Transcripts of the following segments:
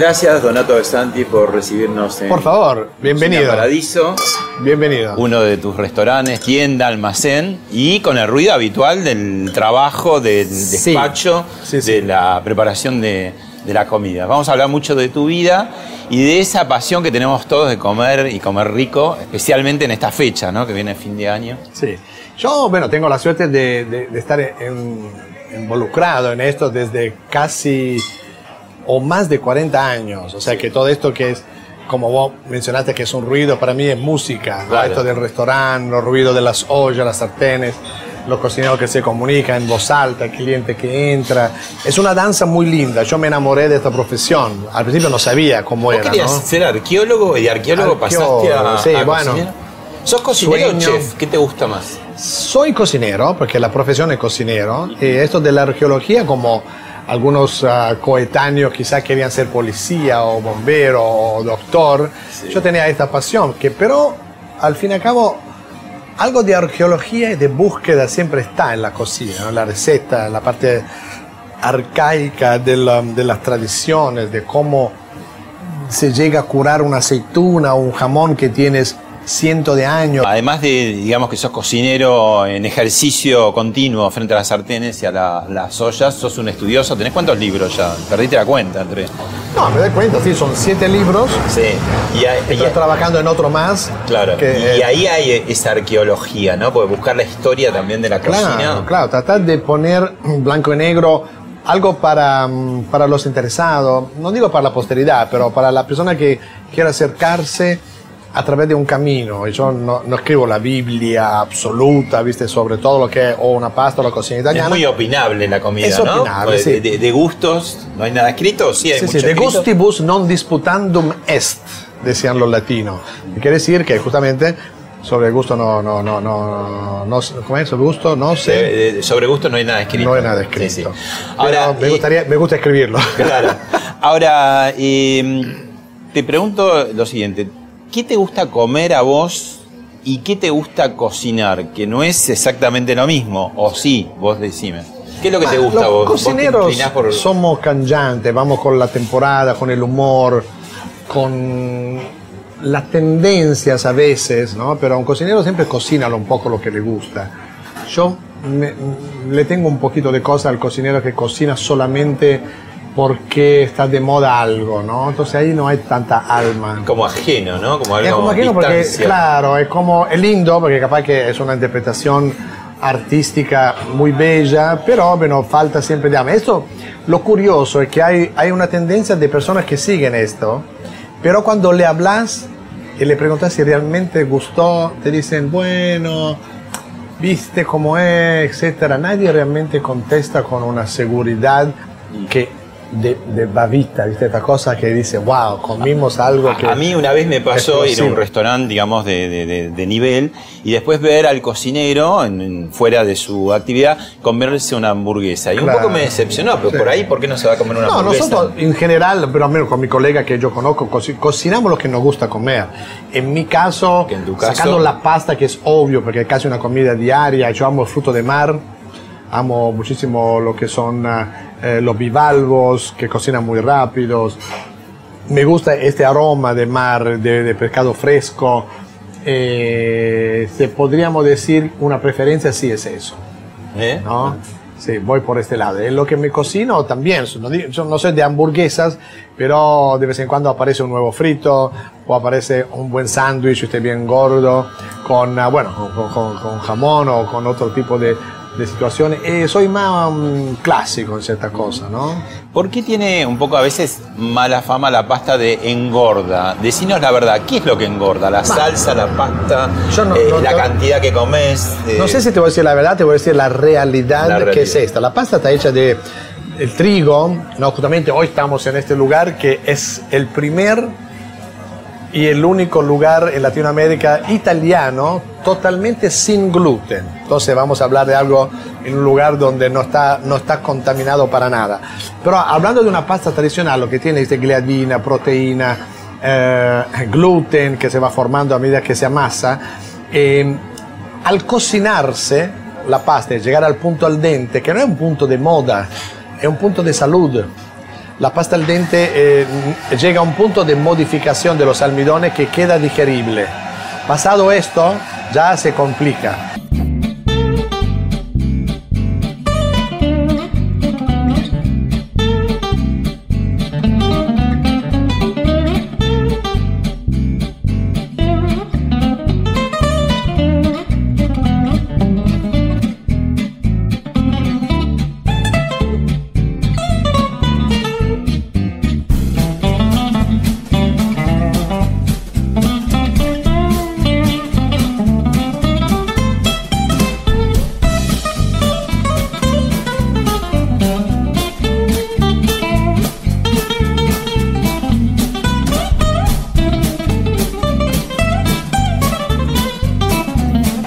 Gracias, Donato de Santi, por recibirnos en Por favor, bienvenido. Cocina Paradiso, Bienvenido. uno de tus restaurantes, tienda, almacén, y con el ruido habitual del trabajo, del Sí. despacho, Sí, sí. de la preparación de, de la comida. Vamos a hablar mucho de tu vida y de esa pasión que tenemos todos de comer y comer rico, especialmente en esta fecha, ¿no? que viene el fin de año. Sí. Yo, bueno, tengo la suerte de, de- de estar en- involucrado en esto desde casi o más de 40 años. O sea que todo esto que es, como vos mencionaste que es un ruido, para mí es música. Claro. Esto del restaurante, los ruidos de las ollas, las sartenes, los cocineros que se comunican en voz alta, el cliente que entra. Es una danza muy linda. Yo me enamoré de esta profesión. Al principio no sabía cómo Vos era. querías ¿no? ser arqueólogo y de arqueólogo Arqueólogo, pasaste a, sí, a bueno. cocinero. ¿Sos cocinero o chef? ¿Qué te gusta más? Soy cocinero, porque la profesión es cocinero, y esto de la arqueología, como algunos ah, coetáneos quizás querían ser policía o bombero o doctor, yo tenía esta pasión, que pero al fin y al cabo algo de arqueología y de búsqueda siempre está en la cocina, ¿no? la receta, la parte arcaica de, la- de las tradiciones, de cómo se llega a curar una aceituna o un jamón que tienes cientos de años. Además de, digamos, que sos cocinero en ejercicio continuo frente a las sartenes y a la- las ollas, sos un estudioso. ¿Tenés cuántos libros ya? Perdiste la cuenta, Andrés. No, me doy cuenta, sí, son siete libros. Sí. Y, Estoy trabajando en otro más. claro. que, y eh, ahí hay esa arqueología, ¿no? Porque buscar la historia también de la Claro, cocina. claro, tratar de poner blanco y negro algo para, mm, para los interesados, no digo para la posteridad, pero para la persona que quiera acercarse a través de un camino. Yo no, no escribo la Biblia absoluta, ¿viste? Sobre todo lo que es o una pasta o la cocina Es italiana. muy opinable la comida, Es ¿no? opinable, Pues sí. de, de- de gustos, ¿no hay nada escrito? Sí, hay Sí, mucho sí, de gustibus non disputandum est, decían los latinos. Y quiere decir que justamente sobre el gusto no, no, no, no, no, ¿cómo es? Sobre gusto no sé. De- de- sobre gusto no hay nada escrito. No hay nada escrito. sí. Ahora, Ahora, me, y- gustaría, me gusta escribirlo. Claro. Ahora, eh, te pregunto lo siguiente. ¿Qué te gusta comer a vos y qué te gusta cocinar? Que no es exactamente lo mismo. O sí, vos decime. ¿Qué es lo que te Ah, gusta a los vos? ¿Vos te cocineros por- somos canjantes, vamos con la temporada, con el humor, con las tendencias a veces, ¿no? Pero a un cocinero siempre cocina un poco lo que le gusta. Yo me- le tengo un poquito de cosa al cocinero que cocina solamente porque está de moda algo, ¿no? Entonces ahí no hay tanta alma. Como ajeno, ¿no? Como algo Es como ajeno porque, distancia. claro, es como, es lindo porque capaz que es una interpretación artística muy bella, pero bueno, falta siempre de alma. Esto, lo curioso es que hay, hay una tendencia de personas que siguen esto, pero cuando le hablas y le preguntas si realmente gustó, te dicen, bueno, viste cómo es, etcétera. Nadie realmente contesta con una seguridad que de, de babita, ¿viste? Esta cosa que dice, wow, comimos algo que... A mí una vez me pasó ir a un restaurante, digamos, de, de- nivel y después ver al cocinero, en- fuera de su actividad, comerse una hamburguesa. Y un poco me decepcionó, pero Sí. por ahí, ¿por qué no se va a comer una No, hamburguesa? nosotros en general, pero al menos con mi colega que yo conozco, coci- cocinamos lo que nos gusta comer. En mi caso, Que en tu caso- sacando la pasta, que es obvio, porque es casi una comida diaria, yo amo el fruto de mar, amo muchísimo lo que son ah, eh, los bivalvos, que cocinan muy rápidos. Me gusta este aroma de mar, de, de pescado fresco. Eh, se podríamos decir una preferencia, sí es eso. ¿Eh? ¿no? Sí, voy por este lado. En lo que me cocino también, yo no soy de hamburguesas, pero de vez en cuando aparece un nuevo frito o aparece un buen sándwich, usted bien gordo, con, ah, bueno, con, con- con jamón o con otro tipo de, de situaciones. Eh, soy más mm, clásico en ciertas cosas, ¿no? ¿Por qué tiene un poco a veces mala fama la pasta de engorda? Decinos la verdad, ¿qué es lo que engorda? ¿La salsa, la pasta, Yo no- eh, no- la no- cantidad que comes? eh, No sé si te voy a decir la verdad, te voy a decir la realidad, La que realidad. es esta. La pasta está hecha de el trigo, no, justamente hoy estamos en este lugar que es el primer y el único lugar en Latinoamérica italiano totalmente sin gluten. Entonces vamos a hablar de algo en un lugar donde no está, no está contaminado para nada. Pero hablando de una pasta tradicional, lo que tiene es gliadina, proteína, eh, gluten que se va formando a medida que se amasa, eh, al cocinarse la pasta y llegar al punto al dente, que no es un punto de moda, es un punto de salud. La pasta al dente eh, llega a un punto de modificación de los almidones que queda digerible. Pasado esto, ya se complica.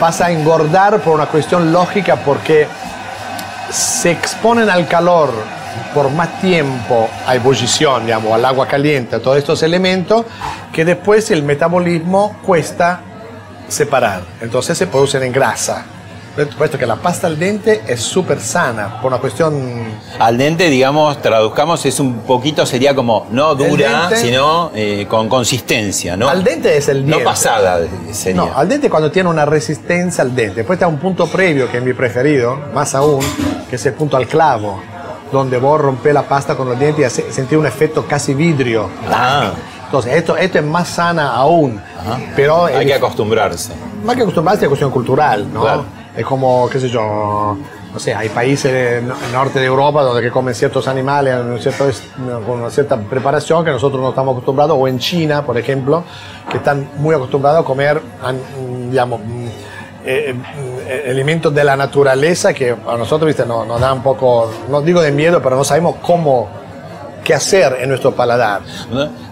Pasa a engordar por una cuestión lógica porque se exponen al calor por más tiempo a ebullición, digamos, al agua caliente, a todos estos elementos, que después el metabolismo cuesta separar. Entonces se producen en grasa. Puesto que la pasta al dente es súper sana, por una cuestión Al dente, digamos, traduzcamos, es un poquito, sería como no dura, dente- sino eh, con consistencia, ¿no? Al dente es el No diente. pasada sería. No, al dente cuando tiene una resistencia al dente. Después está un punto previo que es mi preferido, más aún, que es el punto al clavo, donde vos rompés la pasta con los dientes y sentís un efecto casi vidrio. Ah. Entonces, esto, esto es más sana aún. Pero Hay que acostumbrarse. más que acostumbrarse a cuestión cultural, ¿no? Claro. Es como, qué sé yo, no sé, hay países del no- norte de Europa donde que comen ciertos animales con una cierta preparación que nosotros no estamos acostumbrados, o en China, por ejemplo, que están muy acostumbrados a comer, digamos, mm, eh, eh, elementos de la naturaleza que a nosotros, viste, nos, nos da un poco, no digo de miedo, pero no sabemos cómo, qué hacer en nuestro paladar.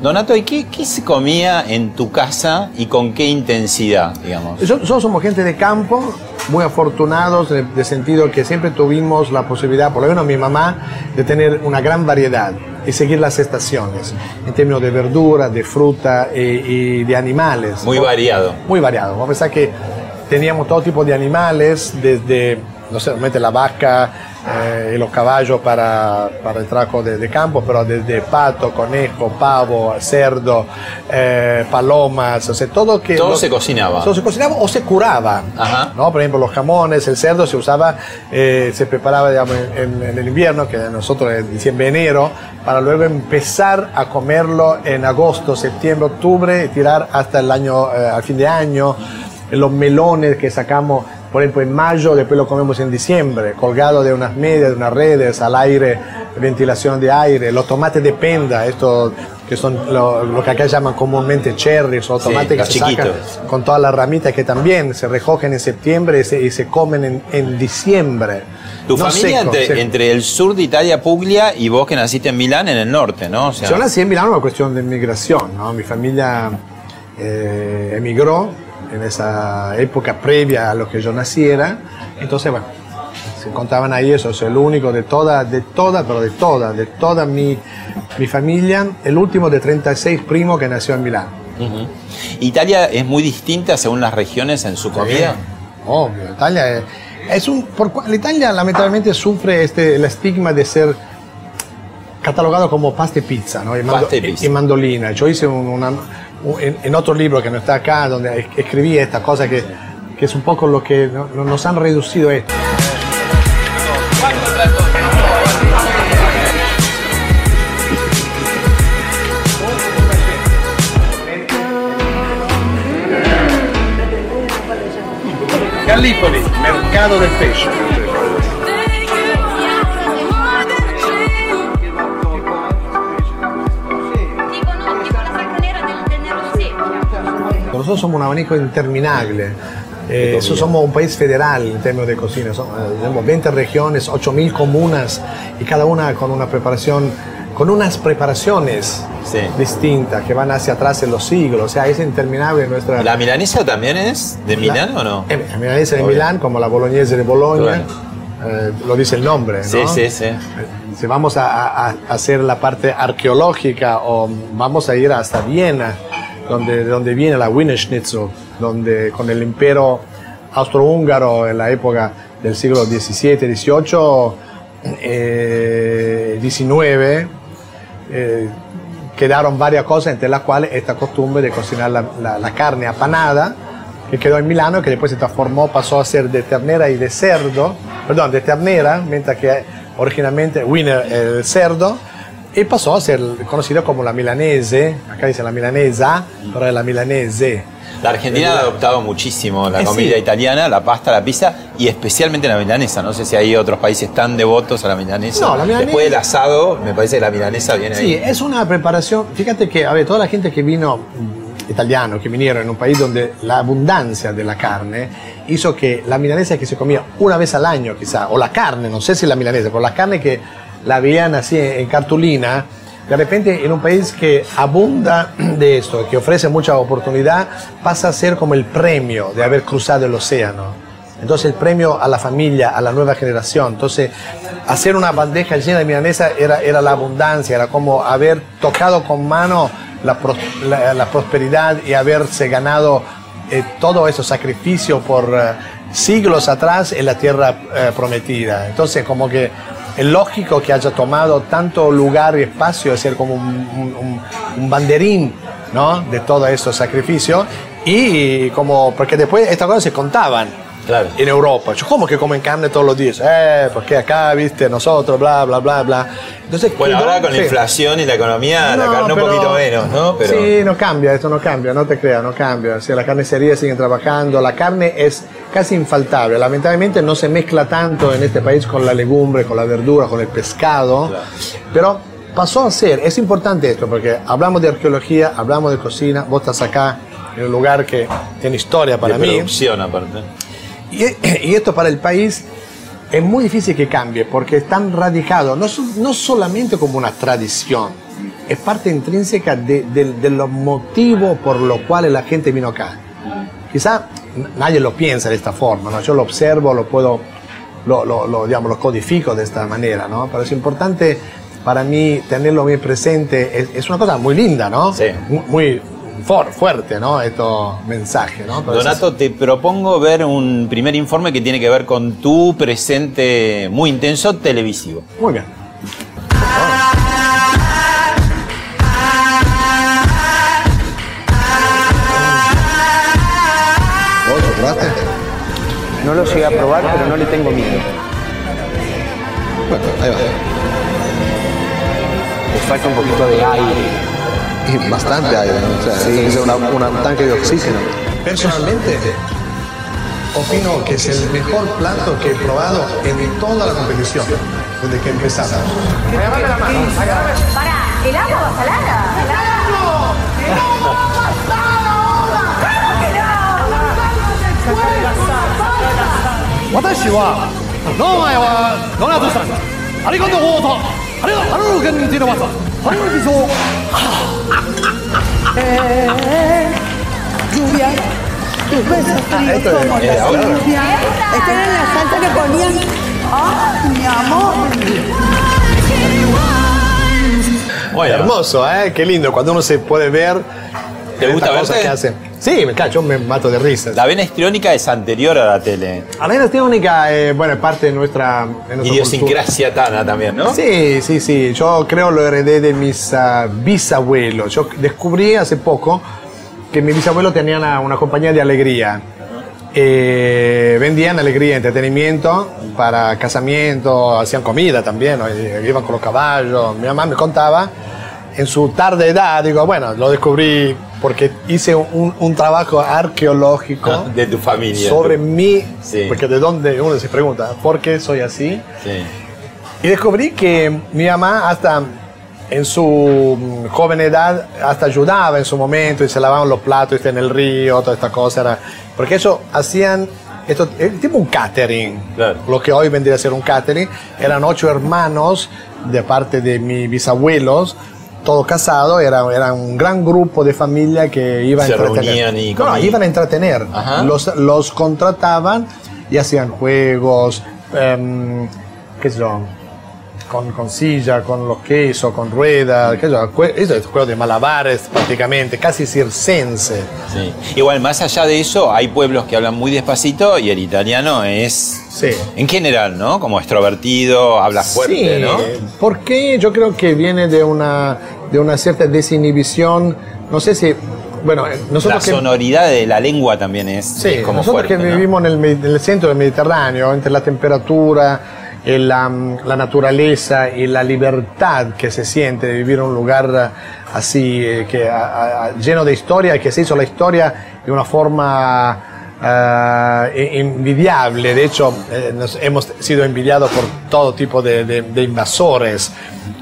Donato, ¿y qué, qué se comía en tu casa y con qué intensidad, digamos? Nosotros somos gente de campo, muy afortunados, de, de sentido que siempre tuvimos la posibilidad, por lo menos mi mamá, de tener una gran variedad y seguir las estaciones, en términos de verdura, de fruta y, y de animales. Muy variado. Muy variado. Vamos a pensar que teníamos todo tipo de animales, desde, no sé, la vaca eh, y los caballos para, para el trabajo de, de campo, pero desde pato, conejo, pavo, cerdo, eh, palomas, o sea, todo que... Todo se cocinaba. Todo se cocinaba o se curaba. Ajá. ¿no? Por ejemplo, los jamones, el cerdo se usaba, eh, se preparaba digamos, en, en el invierno, que nosotros es diciembre, enero, para luego empezar a comerlo en agosto, septiembre, octubre, y tirar hasta el año, eh, al fin de año. Los melones que sacamos, por ejemplo, en mayo, después lo comemos en diciembre, colgado de unas medias, de unas redes, al aire, ventilación de aire. Los tomates de penda, estos que son lo, lo que acá llaman comúnmente cherries o tomates los que se sacan con todas las ramitas que también se recogen en septiembre y se, y se comen en, en diciembre. Tu No familia seco, entre, entre el sur de Italia, Puglia, y vos que naciste en Milán, en el norte, ¿no? O sea, Yo nací en Milán por una cuestión de migración, ¿no? Mi familia eh, emigró en esa época previa a lo que yo naciera, entonces bueno, se encontraban ahí, eso es el único de toda, de toda, pero de toda, de toda mi, mi familia, el último de 36 primos que nació en Milán. Ujú. Italia es muy distinta según las regiones en su comida. Obvio, Italia es, es un, por, Italia lamentablemente sufre este, el estigma de ser catalogado como pasta y pizza, ¿no? Y, mando- Pasta y pizza. y mandolina. Yo hice un- una- un- en, otro libro que no está acá, donde es- escribí esta cosa que, que es un poco lo que no- no- nos han reducido esto. Gallipoli, mercado del pesce. Nosotros somos un abanico interminable. Eh, so- somos un país federal en términos de cocina. Somos, eh, tenemos 20 regiones, 8.000 comunas y cada una con una preparación, con unas preparaciones Sí. distintas que van hacia atrás en los siglos. O sea, es interminable nuestra... ¿La milanesa también es de Milán o no? Eh, La milanesa de. Milán, como la boloñesa de Claro. eh, lo dice el nombre. ¿no? Sí, sí, sí. Si vamos a, a- a hacer la parte arqueológica o vamos a ir hasta Viena, donde, donde viene la Wiener Schnitzel, donde con el imperio austrohúngaro en la época del siglo XVII, XVIII, eh, XIX, eh, quedaron varias cosas, entre las cuales esta costumbre de cocinar la, la- la carne apanada, que quedó en Milano que después se transformó, pasó a ser de ternera y de cerdo, perdón, de ternera, mientras que originalmente Wiener el cerdo, y pasó a ser conocido como la milanese, acá dice la milanesa, pero es la milanese. La Argentina ha adoptado muchísimo la Eh, comida sí. italiana, la pasta, la pizza y especialmente la milanesa. No sé si hay otros países tan devotos a la milanesa. No, la milanesa- Después del asado, me parece que la milanesa viene Sí, ahí. es una preparación. Fíjate que, a ver, toda la gente que vino, mm, italiano, que vinieron en un país donde la abundancia de la carne hizo que la milanesa que se comía una vez al año, quizá, o la carne, no sé si la milanesa, pero la carne que la veían así en cartulina, de repente en un país que abunda de esto, que ofrece mucha oportunidad, pasa a ser como el premio de haber cruzado el océano. Entonces el premio a la familia, a la nueva generación. Entonces hacer una bandeja llena de milanesa era, era la abundancia, era como haber tocado con mano la, la- prosperidad y haberse ganado eh, todo ese sacrificio por eh, siglos atrás en la tierra eh, prometida. Entonces como que es lógico que haya tomado tanto lugar y espacio de ser como un, un- un- un banderín ¿no? de todo estos sacrificios y como porque después estas cosas se contaban Claro. en Europa. Yo, ¿cómo que comen carne todos los días? Eh, porque acá, viste, nosotros, bla, bla, bla, bla. Entonces, Bueno, ahora con la sí. inflación y la economía, la No, carne un pero- poquito menos, ¿no? Pero Sí, no cambia, esto no cambia, no te creas, no cambia. O sea, la carnicería siguen trabajando, la carne es casi infaltable. Lamentablemente no se mezcla tanto en este país con la legumbre, con la verdura, con el pescado. Claro. Pero pasó a ser, es importante esto, porque hablamos de arqueología, hablamos de cocina, vos estás acá en un lugar que tiene historia para de mí. producción aparte. Y, y esto para el país es muy difícil que cambie porque es tan radicado, no, no solamente como una tradición, es parte intrínseca de, de- de los motivos por los cuales la gente vino acá. Quizá nadie lo piensa de esta forma, ¿no? yo lo observo, lo puedo, lo, lo- lo, digamos, lo codifico de esta manera, ¿no? pero es importante para mí tenerlo bien presente, es, es una cosa muy linda, ¿no? Sí. Mu- Muy, for- fuerte, ¿no? Estos mensajes, ¿no? Pero es- Donato, te propongo ver un primer informe que tiene que ver con tu presente muy intenso televisivo. Muy bien. No lo llegué a probar, pero no le tengo miedo. Bueno, ahí va. Le falta un poquito de aire. Y bastante aire, ¿no? O sea, es una- una- un tanque de oxígeno. Personalmente, opino que es el mejor plato que he probado en toda la competición, desde que empezamos. Pará, ¿El agua va salada? 私は名前はドナトさんありがとうございますありがとうハルケンティノバサハルビソ Lluvia. Tus besos fríos esto es- como eh, la ahora- lluvia. Esta era la salsa que ponían. ¡Ah, mi amor! Bueno, Hermoso, ¿eh? Qué lindo cuando uno se puede ver. ¿Te gusta estas cosas verte? que hace. Sí, me cacho, me mato de risas. la vena histriónica es anterior a la tele. La vena teónica eh, bueno, es parte de nuestra, de nuestra Idiosincrasia tana también, ¿no? Sí, sí, sí. Yo creo lo heredé de mis ah, bisabuelos. Yo descubrí hace poco que mis bisabuelos tenían una, una compañía de alegría. Eh, vendían alegría, entretenimiento para casamiento, hacían comida también, iban con los caballos. Mi mamá me contaba en su tarde edad, digo, bueno, lo descubrí porque hice un, un trabajo arqueológico De tu familia. sobre mí, Sí. porque de dónde uno se pregunta, ¿por qué soy así? Sí. Y descubrí que mi mamá hasta en su joven edad hasta ayudaba en su momento y se lavaban los platos ¿viste? en el río, toda esta cosa. Era, porque eso hacían, esto, eh, tipo un catering, Claro. lo que hoy vendría a ser un catering. Eran ocho hermanos de parte de mis bisabuelos. Todo casado, era, era un gran grupo de familia que iba a entretener. y No, iban a entretener. Ajá. Los, los contrataban y hacían juegos, em, qué sé yo, con, con silla, con los quesos, con ruedas, sé yo, eso es juego de malabares prácticamente, casi circense. Sí. Igual, más allá de eso, hay pueblos que hablan muy despacito y el italiano es, Sí. en general, ¿no? Como extrovertido, habla fuerte, sí, ¿no? porque yo creo que viene de una, de una cierta desinhibición, no sé si, bueno, La nosotros que... sonoridad de la lengua también es, Sí, es como nosotros fuerte, que ¿no? vivimos en el, en el centro del Mediterráneo, entre la temperatura, la, la naturaleza y la libertad que se siente de vivir en un lugar así, eh, que, a- a- lleno de historia, que se hizo la historia de una forma ah, i- envidiable. De hecho, eh, nos hemos sido envidiados por todo tipo de, de- de invasores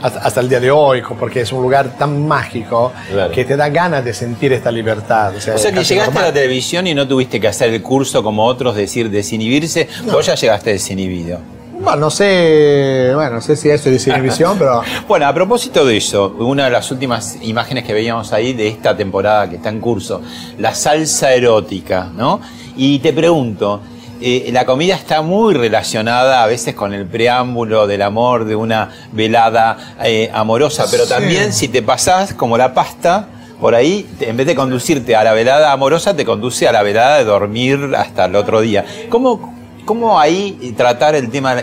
hasta, hasta el día de hoy, porque es un lugar tan mágico Claro. que te da ganas de sentir esta libertad. O sea que llegaste a la televisión y no tuviste que hacer el curso como otros, decir desinhibirse. Vos ya llegaste desinhibido. Bueno, no sé, bueno, no sé si esto es desinhibición, pero Bueno, a propósito de eso, una de las últimas imágenes que veíamos ahí de esta temporada que está en curso, la salsa erótica, ¿no? Y te pregunto, eh, la comida está muy relacionada a veces con el preámbulo del amor, de una velada eh, amorosa, pero Sí. también si te pasás como la pasta, por ahí, en vez de conducirte a la velada amorosa, te conduce a la velada de dormir hasta el otro día. ¿Cómo, cómo ahí tratar el tema?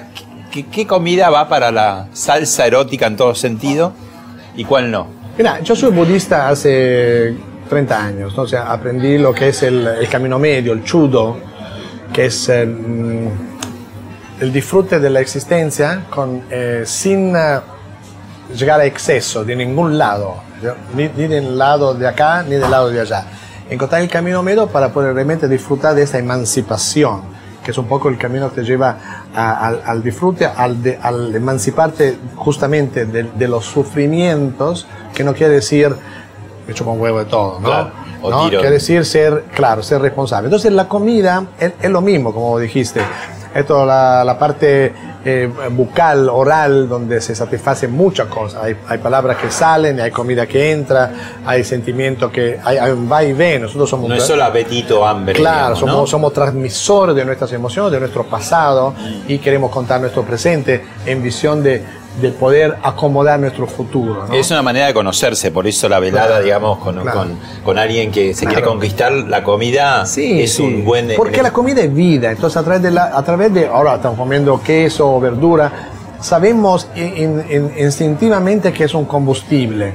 ¿Qué, qué comida va para la salsa erótica en todo sentido y cuál no? mira, yo soy budista hace 30 años, ¿no? o sea, aprendí lo que es el, el camino medio, el chudo, que es eh, mm, el disfrute de la existencia con, eh, sin eh, llegar a exceso de ningún lado, ni, ni del lado de acá ni del lado de allá. Encontrar el camino medio para poder realmente disfrutar de esa emancipación, que es un poco el camino que te lleva a- al, al disfrute, al, de- al emanciparte justamente de, de los sufrimientos, que no quiere decir me chupo un huevo de todo, ¿no? Claro, o ¿No? Quiere decir ser, claro, ser responsable. Entonces la comida es, es lo mismo, como dijiste. Esto, la, la parte eh, bucal, oral, donde se satisface muchas cosas. Hay, hay palabras que salen, hay comida que entra, hay sentimientos que hay, hay un va y ven. Nosotros somos No es solo apetito hambre. Claro, digamos, somos, somos transmisores de nuestras emociones, de nuestro pasado y queremos contar nuestro presente en visión de, de poder acomodar nuestro futuro. ¿no? Es una manera de conocerse, por eso la velada, Claro, digamos, con, claro. con, con alguien que se quiere Claro. conquistar la comida, Sí, es sí. un buen... Porque la comida es vida, entonces a través de, la, a través de ahora estamos comiendo queso o verdura, sabemos in- in- instintivamente que es un combustible.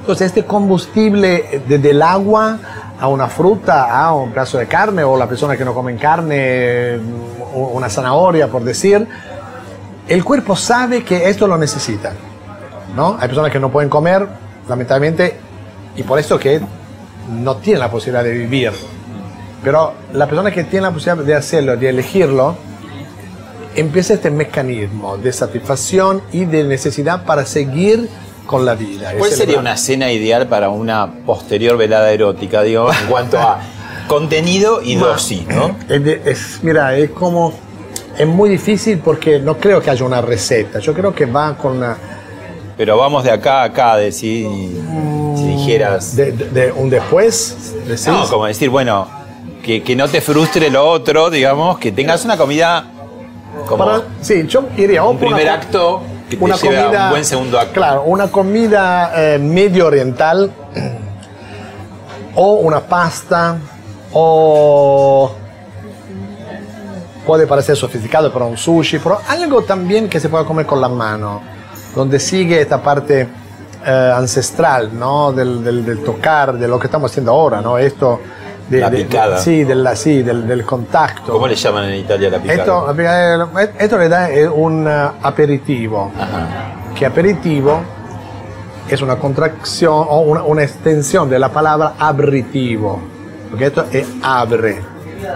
Entonces este combustible desde el agua a una fruta, a un pedazo de carne o la persona que no come carne, mm, una zanahoria por decir, el cuerpo sabe que esto lo necesita. ¿no? Hay personas que no pueden comer, lamentablemente, y por eso que no tienen la posibilidad de vivir. Pero la persona que tiene la posibilidad de hacerlo, de elegirlo, empieza este mecanismo de satisfacción y de necesidad para seguir con la vida. ¿Cuál sería una cena ideal para una posterior velada erótica, digo, en cuanto a contenido y dosis, ¿no? Es de- es- mira, es como. Es muy difícil porque no creo que haya una receta. Yo creo que va con una. Pero vamos de acá a acá, decir, si dijeras... De, de- de un después. decís. No, como decir, bueno, que, que no te frustre lo otro, digamos, que tengas una comida como Para- sí, yo iría un una primer acto que te una comida, un buen segundo acto. Claro, una comida eh, medio oriental o una pasta o puede parecer sofisticado, pero un sushi, pero algo también que se pueda comer con la mano, donde sigue esta parte eh, ancestral, ¿no? Del, del- del tocar, de lo que estamos haciendo ahora, ¿no? Esto de, La de- de- picada. sí, de la- sí, del, del contacto. ¿Cómo le llaman en Italia la picada? Esto, la picada- esto le da eh, un eh, aperitivo, que aperitivo es una contracción o una, una extensión de la palabra abritivo, porque esto es abre.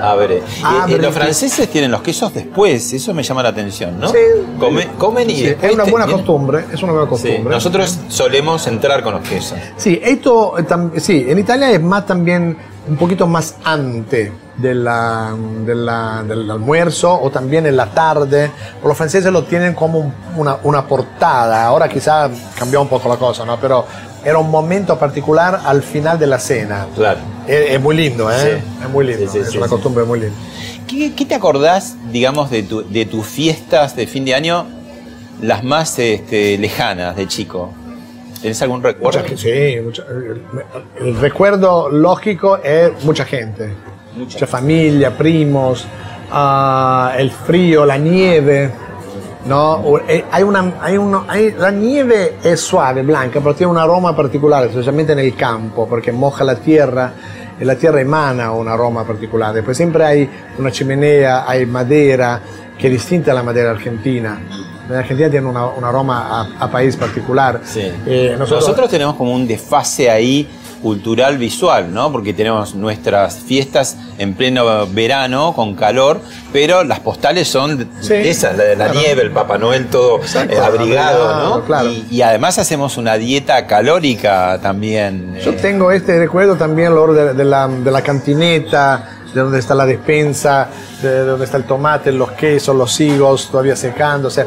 Abre. Eh, Abre. eh, los franceses tienen los quesos después, eso me llama la atención, ¿no? Sí. Come- comen y Sí, después es una buena vienen- costumbre, es una buena Sí, costumbre. nosotros solemos entrar con los quesos. Sí, esto eh, tam- sí, en Italia es más también un poquito más antes de la- de la- del almuerzo o también en la tarde. Los franceses lo tienen como un- una, una portada. Ahora quizá cambió un poco la cosa, ¿no? Pero era un momento particular al final de la cena. Claro. Es, es muy lindo, ¿eh? Sí. Es muy lindo. Sí, sí, es una costumbre muy linda. ¿Qué, qué te acordás, digamos, de, tu- de tus fiestas de fin de año, las más este, lejanas de chico? ¿Tenés algún recuerdo? Mucha gente, sí, mucha- el, el recuerdo lógico es mucha gente. Mucha, familia, primos, ah, el frío, la nieve. ¿No? O- eh, hay una, hay uno, hay- la nieve es suave, blanca, pero tiene un aroma particular, especialmente en el campo, porque moja la tierra y la tierra emana un aroma particular. Después siempre hay una chimenea, hay madera, que es distinta a la madera argentina. La Argentina tiene una- un aroma a, a país particular. Sí. Eh, nosotros, tenemos como un desfase ahí cultural visual, ¿no? Porque tenemos nuestras fiestas en pleno verano con calor, pero las postales son Sí, esas, la de la claro. nieve, el Papá Noel todo Exacto, eh, abrigado, abrigado, ¿no? claro. Y, y además hacemos una dieta calórica también. Yo eh, tengo este recuerdo también Lord, de, de la, de la cantineta, de donde está la despensa, de donde está el tomate, los quesos, los higos todavía secando. O sea,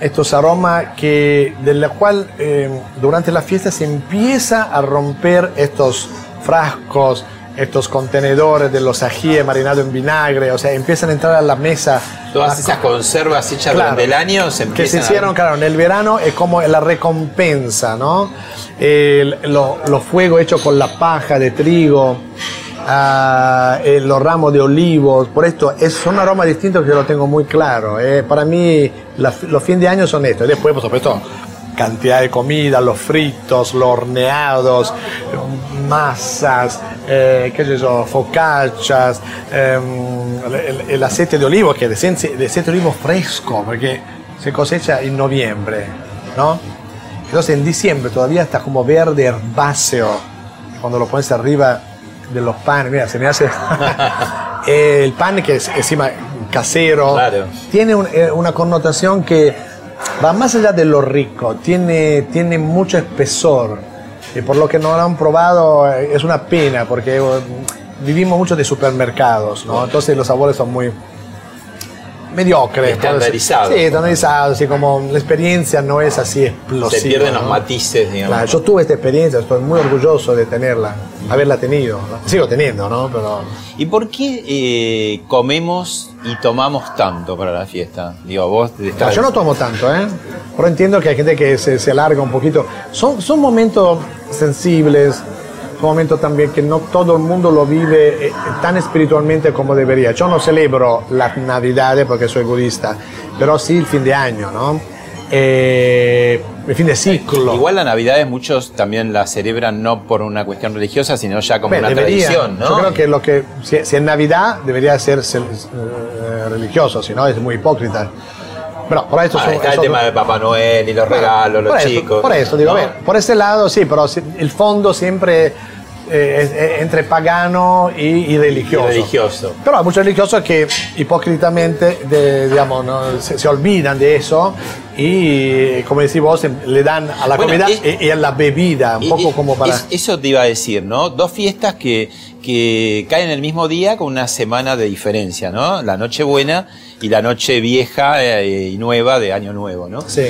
estos aromas que, de la cual eh, durante la fiesta se empieza a romper estos frascos, estos contenedores de los ajíes marinados en vinagre, o sea, empiezan a entrar a la mesa. Todas esas conservas hechas Claro. durante el año se que se hicieron, a... claro, en el verano es como la recompensa, ¿no? Lo- los fuegos hechos con la paja de trigo, ah, eh, los ramos de olivos, por esto es, son aromas distintos que yo lo tengo muy claro. eh. Para mí la- los fines de año son estos. Después, por supuesto, cantidad de comida, los fritos, los horneados, masas, eh, qué sé yo, focaccias, em, el, aceite de olivo, que es de de aceite de olivo fresco, porque se cosecha en noviembre, ¿no? Entonces en diciembre todavía está como verde herbáceo, cuando lo pones arriba de los panes, mira, se me hace el pan que es encima casero, Claro. tiene un- eh, una connotación que va más allá de lo rico, tiene, tiene mucho espesor. Y por lo que no lo han probado eh, es una pena, porque eh, vivimos mucho de supermercados, ¿no? Entonces los sabores son muy mediocres. Estandarizados. Sí, estandarizados, así como la experiencia no es así explosiva. Se pierden los matices, digamos. Claro, yo tuve esta experiencia, estoy muy orgulloso de tenerla, haberla tenido. ¿no? Sigo teniendo, ¿no? Pero ¿Y por qué eh, comemos y tomamos tanto para la fiesta? Digo, vos No, yo no tomo tanto, ¿eh? Pero entiendo que hay gente que se, se alarga un poquito. Son, son momentos sensibles, son momentos también que no todo el mundo lo vive eh, tan espiritualmente como debería. Yo no celebro las navidades porque soy budista, pero sí el fin de año, ¿no? Eh, el fin de ciclo. Igual la Navidad muchos también la celebran no por una cuestión religiosa, sino ya como una debería. tradición, ¿no? Yo creo que lo que si, si es Navidad debería ser cel- eh, religioso, si no es muy hipócrita. Pero por esto Ah, está el son- tema de Papá Noel y los regalos, los por eso, chicos. Por eso, digo, ¿no? a ver, por ese lado sí, pero el fondo siempre eh, es- es entre pagano y, y religioso. Y religioso. Pero hay muchos religiosos que hipócritamente de- digamos, ¿no? se, se olvidan de eso y, como decís vos, le dan a la Bueno, comida es- y, y a la bebida, un poco como para... es- eso te iba a decir, ¿no? Dos fiestas que, que caen el mismo día con una semana de diferencia, ¿no? La noche buena y la noche vieja eh, y nueva de Año Nuevo, ¿no? Sí.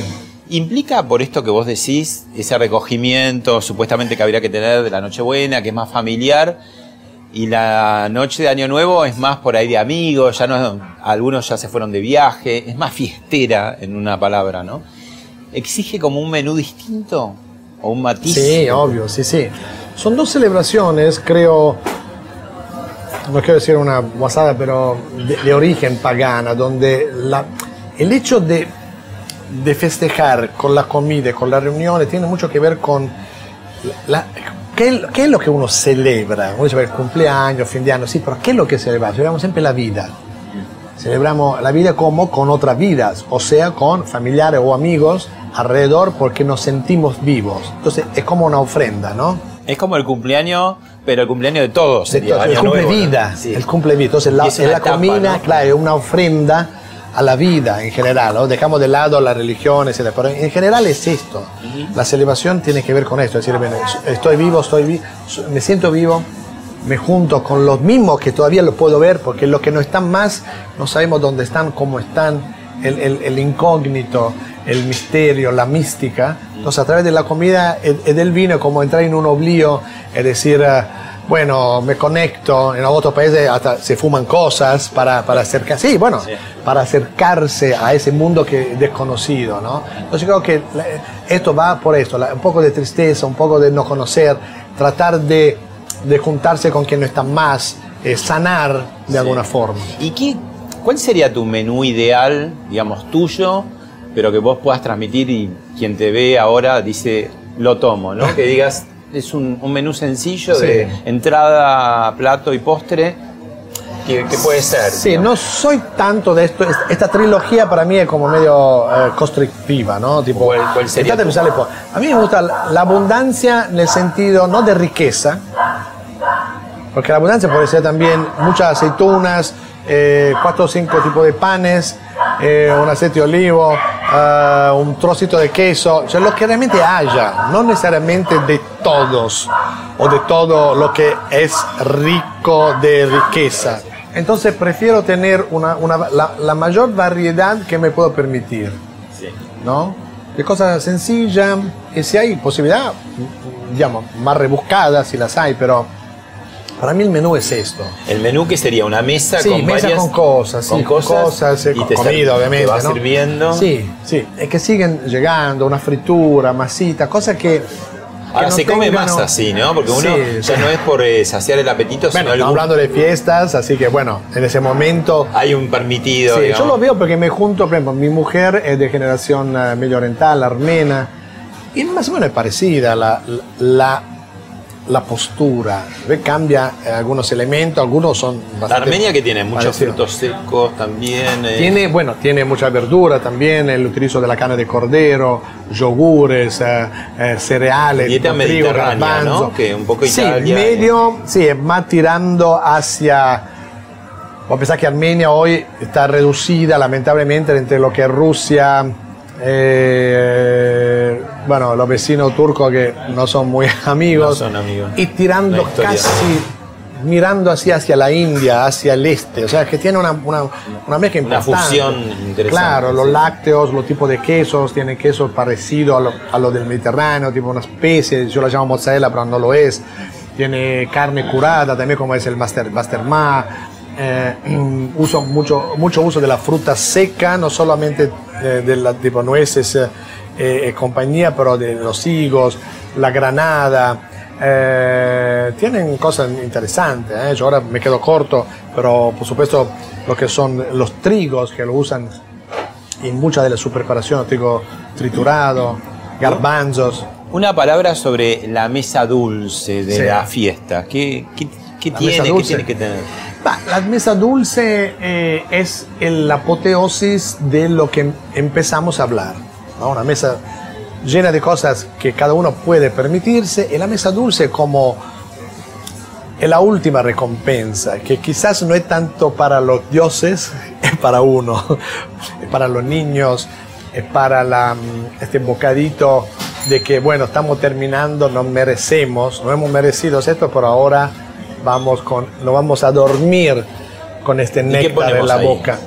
¿Implica por esto que vos decís, ese recogimiento supuestamente que habría que tener de la Nochebuena, que es más familiar, y la noche de Año Nuevo es más por ahí de amigos, ya no, algunos ya se fueron de viaje, es más fiestera en una palabra, ¿no? ¿Exige como un menú distinto? ¿O un matiz? Sí, obvio, sí, sí. Son dos celebraciones, creo, no quiero decir una guasada, pero de, de origen pagana, donde la- el hecho de, de festejar con la comida con la reunión tiene mucho que ver con la- ¿qué, qué es lo que uno celebra? Uno dice el cumpleaños, fin de año, sí, pero ¿qué es lo que celebramos? Celebramos siempre la vida. Celebramos la vida como con otras vidas, o sea, con familiares o amigos alrededor porque nos sentimos vivos. Entonces es como una ofrenda, ¿no? Es como el cumpleaños, pero el cumpleaños de todos. Sería el Año cumple Nuevo, ¿no? vida, Sí. el cumple vida. Entonces la, es una la etapa, comida, ¿no? claro, es una ofrenda a la vida en general. ¿no? Dejamos de lado la religión, etc. Pero en general es esto. La celebración tiene que ver con esto. Es decir, bueno, estoy vivo, estoy vi- me siento vivo, me junto con los mismos que todavía los puedo ver, porque los que no están más, no sabemos dónde están, cómo están, el, el- el incógnito, el misterio, la mística. Entonces, a través de la comida y del vino, como entrar en un oblío, es decir, eh, bueno, me conecto, en otros países hasta se fuman cosas para, para acercarse, sí, bueno, para acercarse a ese mundo que desconocido, ¿no? Entonces creo que esto va por esto, un poco de tristeza, un poco de no conocer, tratar de, de juntarse con quien no está más, eh, sanar de alguna forma. ¿Y qué, cuál sería tu menú ideal, digamos, tuyo, pero que vos puedas transmitir y quien te ve ahora dice, lo tomo, ¿no? Que digas, es un, un menú sencillo de entrada, plato y postre, que, que puede ser. Sí, digamos. no soy tanto de esto. Esta, trilogía para mí es como medio eh, constrictiva, ¿no? Tipo, ¿Cuál- cuál sería de A mí me gusta la, la abundancia en el sentido no de riqueza, porque la abundancia puede ser también muchas aceitunas, eh, cuatro o cinco tipos de panes, eh, un aceite de olivo, eh, un trocito de queso, o sea, lo que realmente haya, no necesariamente de todos o de todo lo que es rico de riqueza. Entonces prefiero tener una, una- la, la mayor variedad que me puedo permitir, Sí. ¿no? De cosas sencillas, y si hay posibilidad, digamos, más rebuscadas, si las hay, pero para mí el menú es esto. El menú que sería una mesa Sí, con mesa varias- con cosas, sí, con cosas, eh, y con te comida, ser- obviamente. Te va ¿no? sirviendo. Sí, sí, es que siguen llegando, una fritura, masita, cosas que. Ahora no se come más ¿no? así, ¿no? Porque uno Sí, ya sí. no es por eh, saciar el apetito, Bueno, sino estamos algún- hablando de fiestas, así que bueno, en ese momento. hay un permitido. Sí, yo lo veo porque me junto, por ejemplo, mi mujer es de generación eh, medio oriental, armena, y más o menos es parecida la, la, la postura. Ve, Cambia eh, algunos elementos, algunos son La bastante Armenia que tiene muchos parecidos. frutos secos también. eh, Tiene, bueno, tiene mucha verdura también, el utilizo de la carne de cordero, yogures, eh, eh, cereales, Dieta trigo, mediterránea, garbanzo. ¿no? Que un poco Sí, Italia, medio, sí, es más tirando hacia... Vos pensás que Armenia hoy está reducida lamentablemente entre lo que es Rusia, eh, bueno, los vecinos turcos que no son muy amigos, No son amigos. y tirando casi mirando así hacia la India, hacia el este. O sea, que tiene una, una, una mezcla Una importante. fusión interesante, Claro, los lácteos, los tipos de quesos, tienen quesos parecidos a lo, a lo del Mediterráneo, tipo una especie, yo la llamo mozzarella, pero no lo es. Tiene carne curada, también como es el master, masterma. Eh, uso mucho, mucho uso de la fruta seca, no solamente eh, de la tipo nueces eh, eh, compañía, pero de los higos, la granada. Eh, tienen cosas interesantes. ¿eh? Yo ahora me quedo corto, pero por supuesto lo que son los trigos que lo usan en muchas de las sus preparaciones, trigo triturado, garbanzos. Una palabra sobre la mesa dulce de Sí. la fiesta. ¿Qué, qué, qué La tiene, mesa qué dulce. tiene que tener? La mesa dulce eh, es el- la apoteosis de lo que empezamos a hablar. ¿no? Una mesa llena de cosas que cada uno puede permitirse y la mesa dulce como es la última recompensa, que quizás no es tanto para los dioses, es para uno, es para los niños, es para la, este bocadito de que, bueno, estamos terminando, nos merecemos, no hemos merecido esto, pero ahora vamos con, nos vamos a dormir con este néctar en la ahí? boca.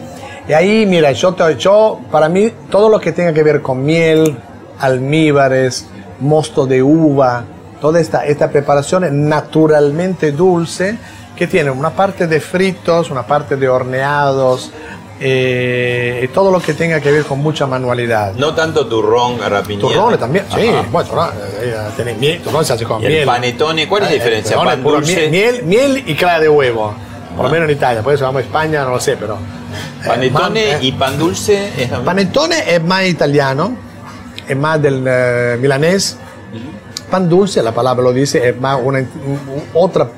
Y ahí, mira, yo, te- yo, para mí, todo lo que tenga que ver con miel, almíbares, mosto de uva, toda esta, esta preparación es naturalmente dulce, que tiene una parte de fritos, una parte de horneados, eh, todo lo que tenga que ver con mucha manualidad. No tanto turrón, garrapiñada. Turrones también, sí, Ajá. bueno, turrón, eh, tenés miel, turrón se hace con Y el miel. panetone, ¿cuál es la Eh, diferencia? es Pan puro dulce. Miel, miel y clara de huevo. Por lo menos en Italia, por eso vamos a España, no lo sé, pero. eh, Panetone man- eh, y pan dulce es mismo. Panettone è más italiano, è más del eh, milanés. Pan dulce, la palabra lo dice, es más una un- otra.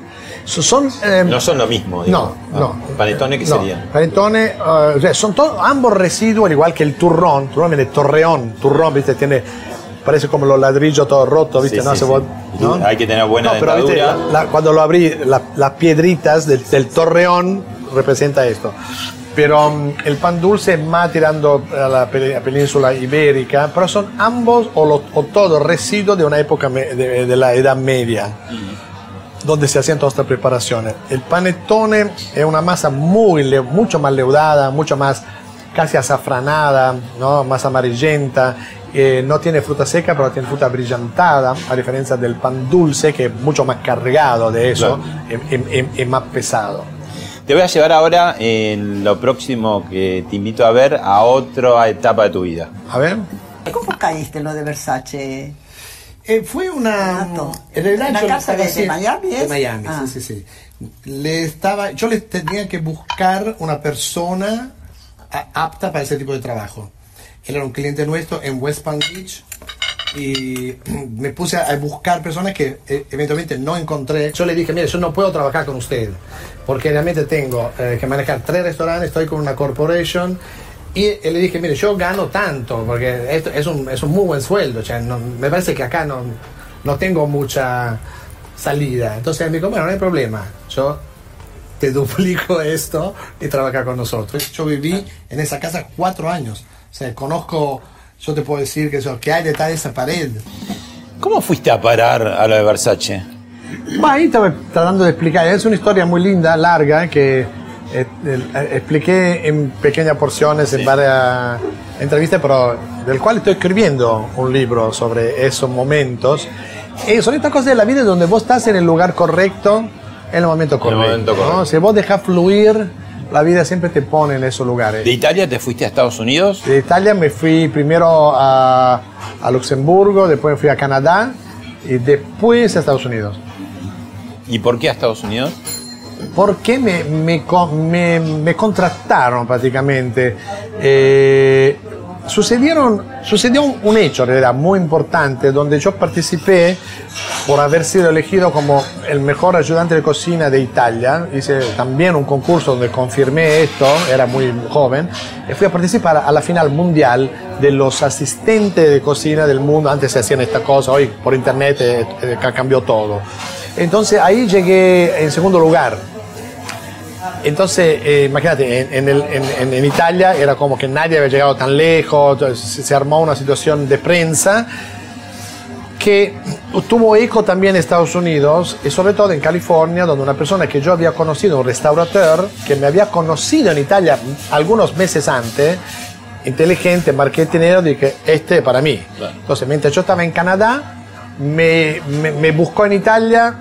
Son. eh, No son lo mismo. digo. no, no. Ah, Panetone, ¿qué No, sería? Panettone, eh, o sea, son todos ambos residuos, al igual que el turrón. Turrón viene de torreón. Turrón, viste, tiene. Parece como los ladrillos todos rotos, viste, Sí, ¿no? sí, Se sí. vos- ¿no? Hay que tener buena No, pero viste, dentadura. la- la- cuando lo abrí, la- las piedritas del, del torreón representa esto. Pero mm, el pan dulce es más tirando a la, península ibérica, pero son ambos o, todos residuos de una época de, de la Edad Media, donde se hacían todas estas preparaciones. El panettone es una masa muy, le- mucho más leudada, mucho más casi azafranada, ¿no? más amarillenta. eh, no tiene fruta seca, pero tiene fruta brillantada, a diferencia del pan dulce, que es mucho más cargado de eso, Claro. es, es- es- es más pesado. Te voy a llevar ahora en lo próximo que te invito a ver a otra etapa de tu vida. A ver. ¿Cómo caíste en lo de Versace? Eh, fue una. Renato, en realidad ¿en la yo le casa de- de Miami es? De Miami, Ah. sí, sí, sí. Le estaba, yo le tenía que buscar una persona a- apta para ese tipo de trabajo. Él era un cliente nuestro en West Palm Beach y me puse a buscar personas que eh, eventualmente no encontré. Yo le dije, mire, yo no puedo trabajar con usted porque realmente tengo eh, que manejar tres restaurantes, estoy con una corporation y eh, le dije, mire, yo gano tanto porque esto es un, es un muy buen sueldo. o sea, no- me parece que acá no, no tengo mucha salida. Entonces él me dijo, bueno, no hay problema. Yo te duplico esto y trabaja con nosotros. Yo viví en esa casa cuatro años. O sea, conozco, yo te puedo decir que, eso, que hay detrás de esa pared. ¿Cómo fuiste a parar a lo de Versace? Bah, ahí estaba tratando de explicar. Es una historia muy linda, larga, que eh, eh, expliqué en pequeñas porciones en varias entrevistas, pero del cual estoy escribiendo un libro sobre esos momentos. Y son estas cosas de la vida donde vos estás en el lugar correcto, en el momento En el correcto. momento ¿no? correcto. Si vos dejas fluir, la vida siempre te pone en esos lugares. ¿De Italia te fuiste a Estados Unidos? De Italia me fui primero a, a Luxemburgo, después me fui a Canadá y después a Estados Unidos. ¿Y por qué a Estados Unidos? Porque me, me, me- contrataron prácticamente. Eh, sucedieron, sucedió un, un hecho, en realidad, muy importante, donde yo participé por haber sido elegido como el mejor ayudante de cocina de Italia. Hice también un concurso donde confirmé esto, era muy joven, y fui a participar a la final mundial de los asistentes de cocina del mundo. Antes se hacían esta cosa, hoy por internet eh, eh, cambió todo. Entonces ahí llegué en segundo lugar. Entonces, eh, imagínate, en, en el- en- en- Italia era como que nadie había llegado tan lejos, se, se armó una situación de prensa que tuvo eco también en Estados Unidos y sobre todo en California, donde una persona que yo había conocido, un restaurador, que me había conocido en Italia algunos meses antes, inteligente, marketingero, dije, este es para mí. Entonces, mientras yo estaba en Canadá, me, me- me buscó en Italia,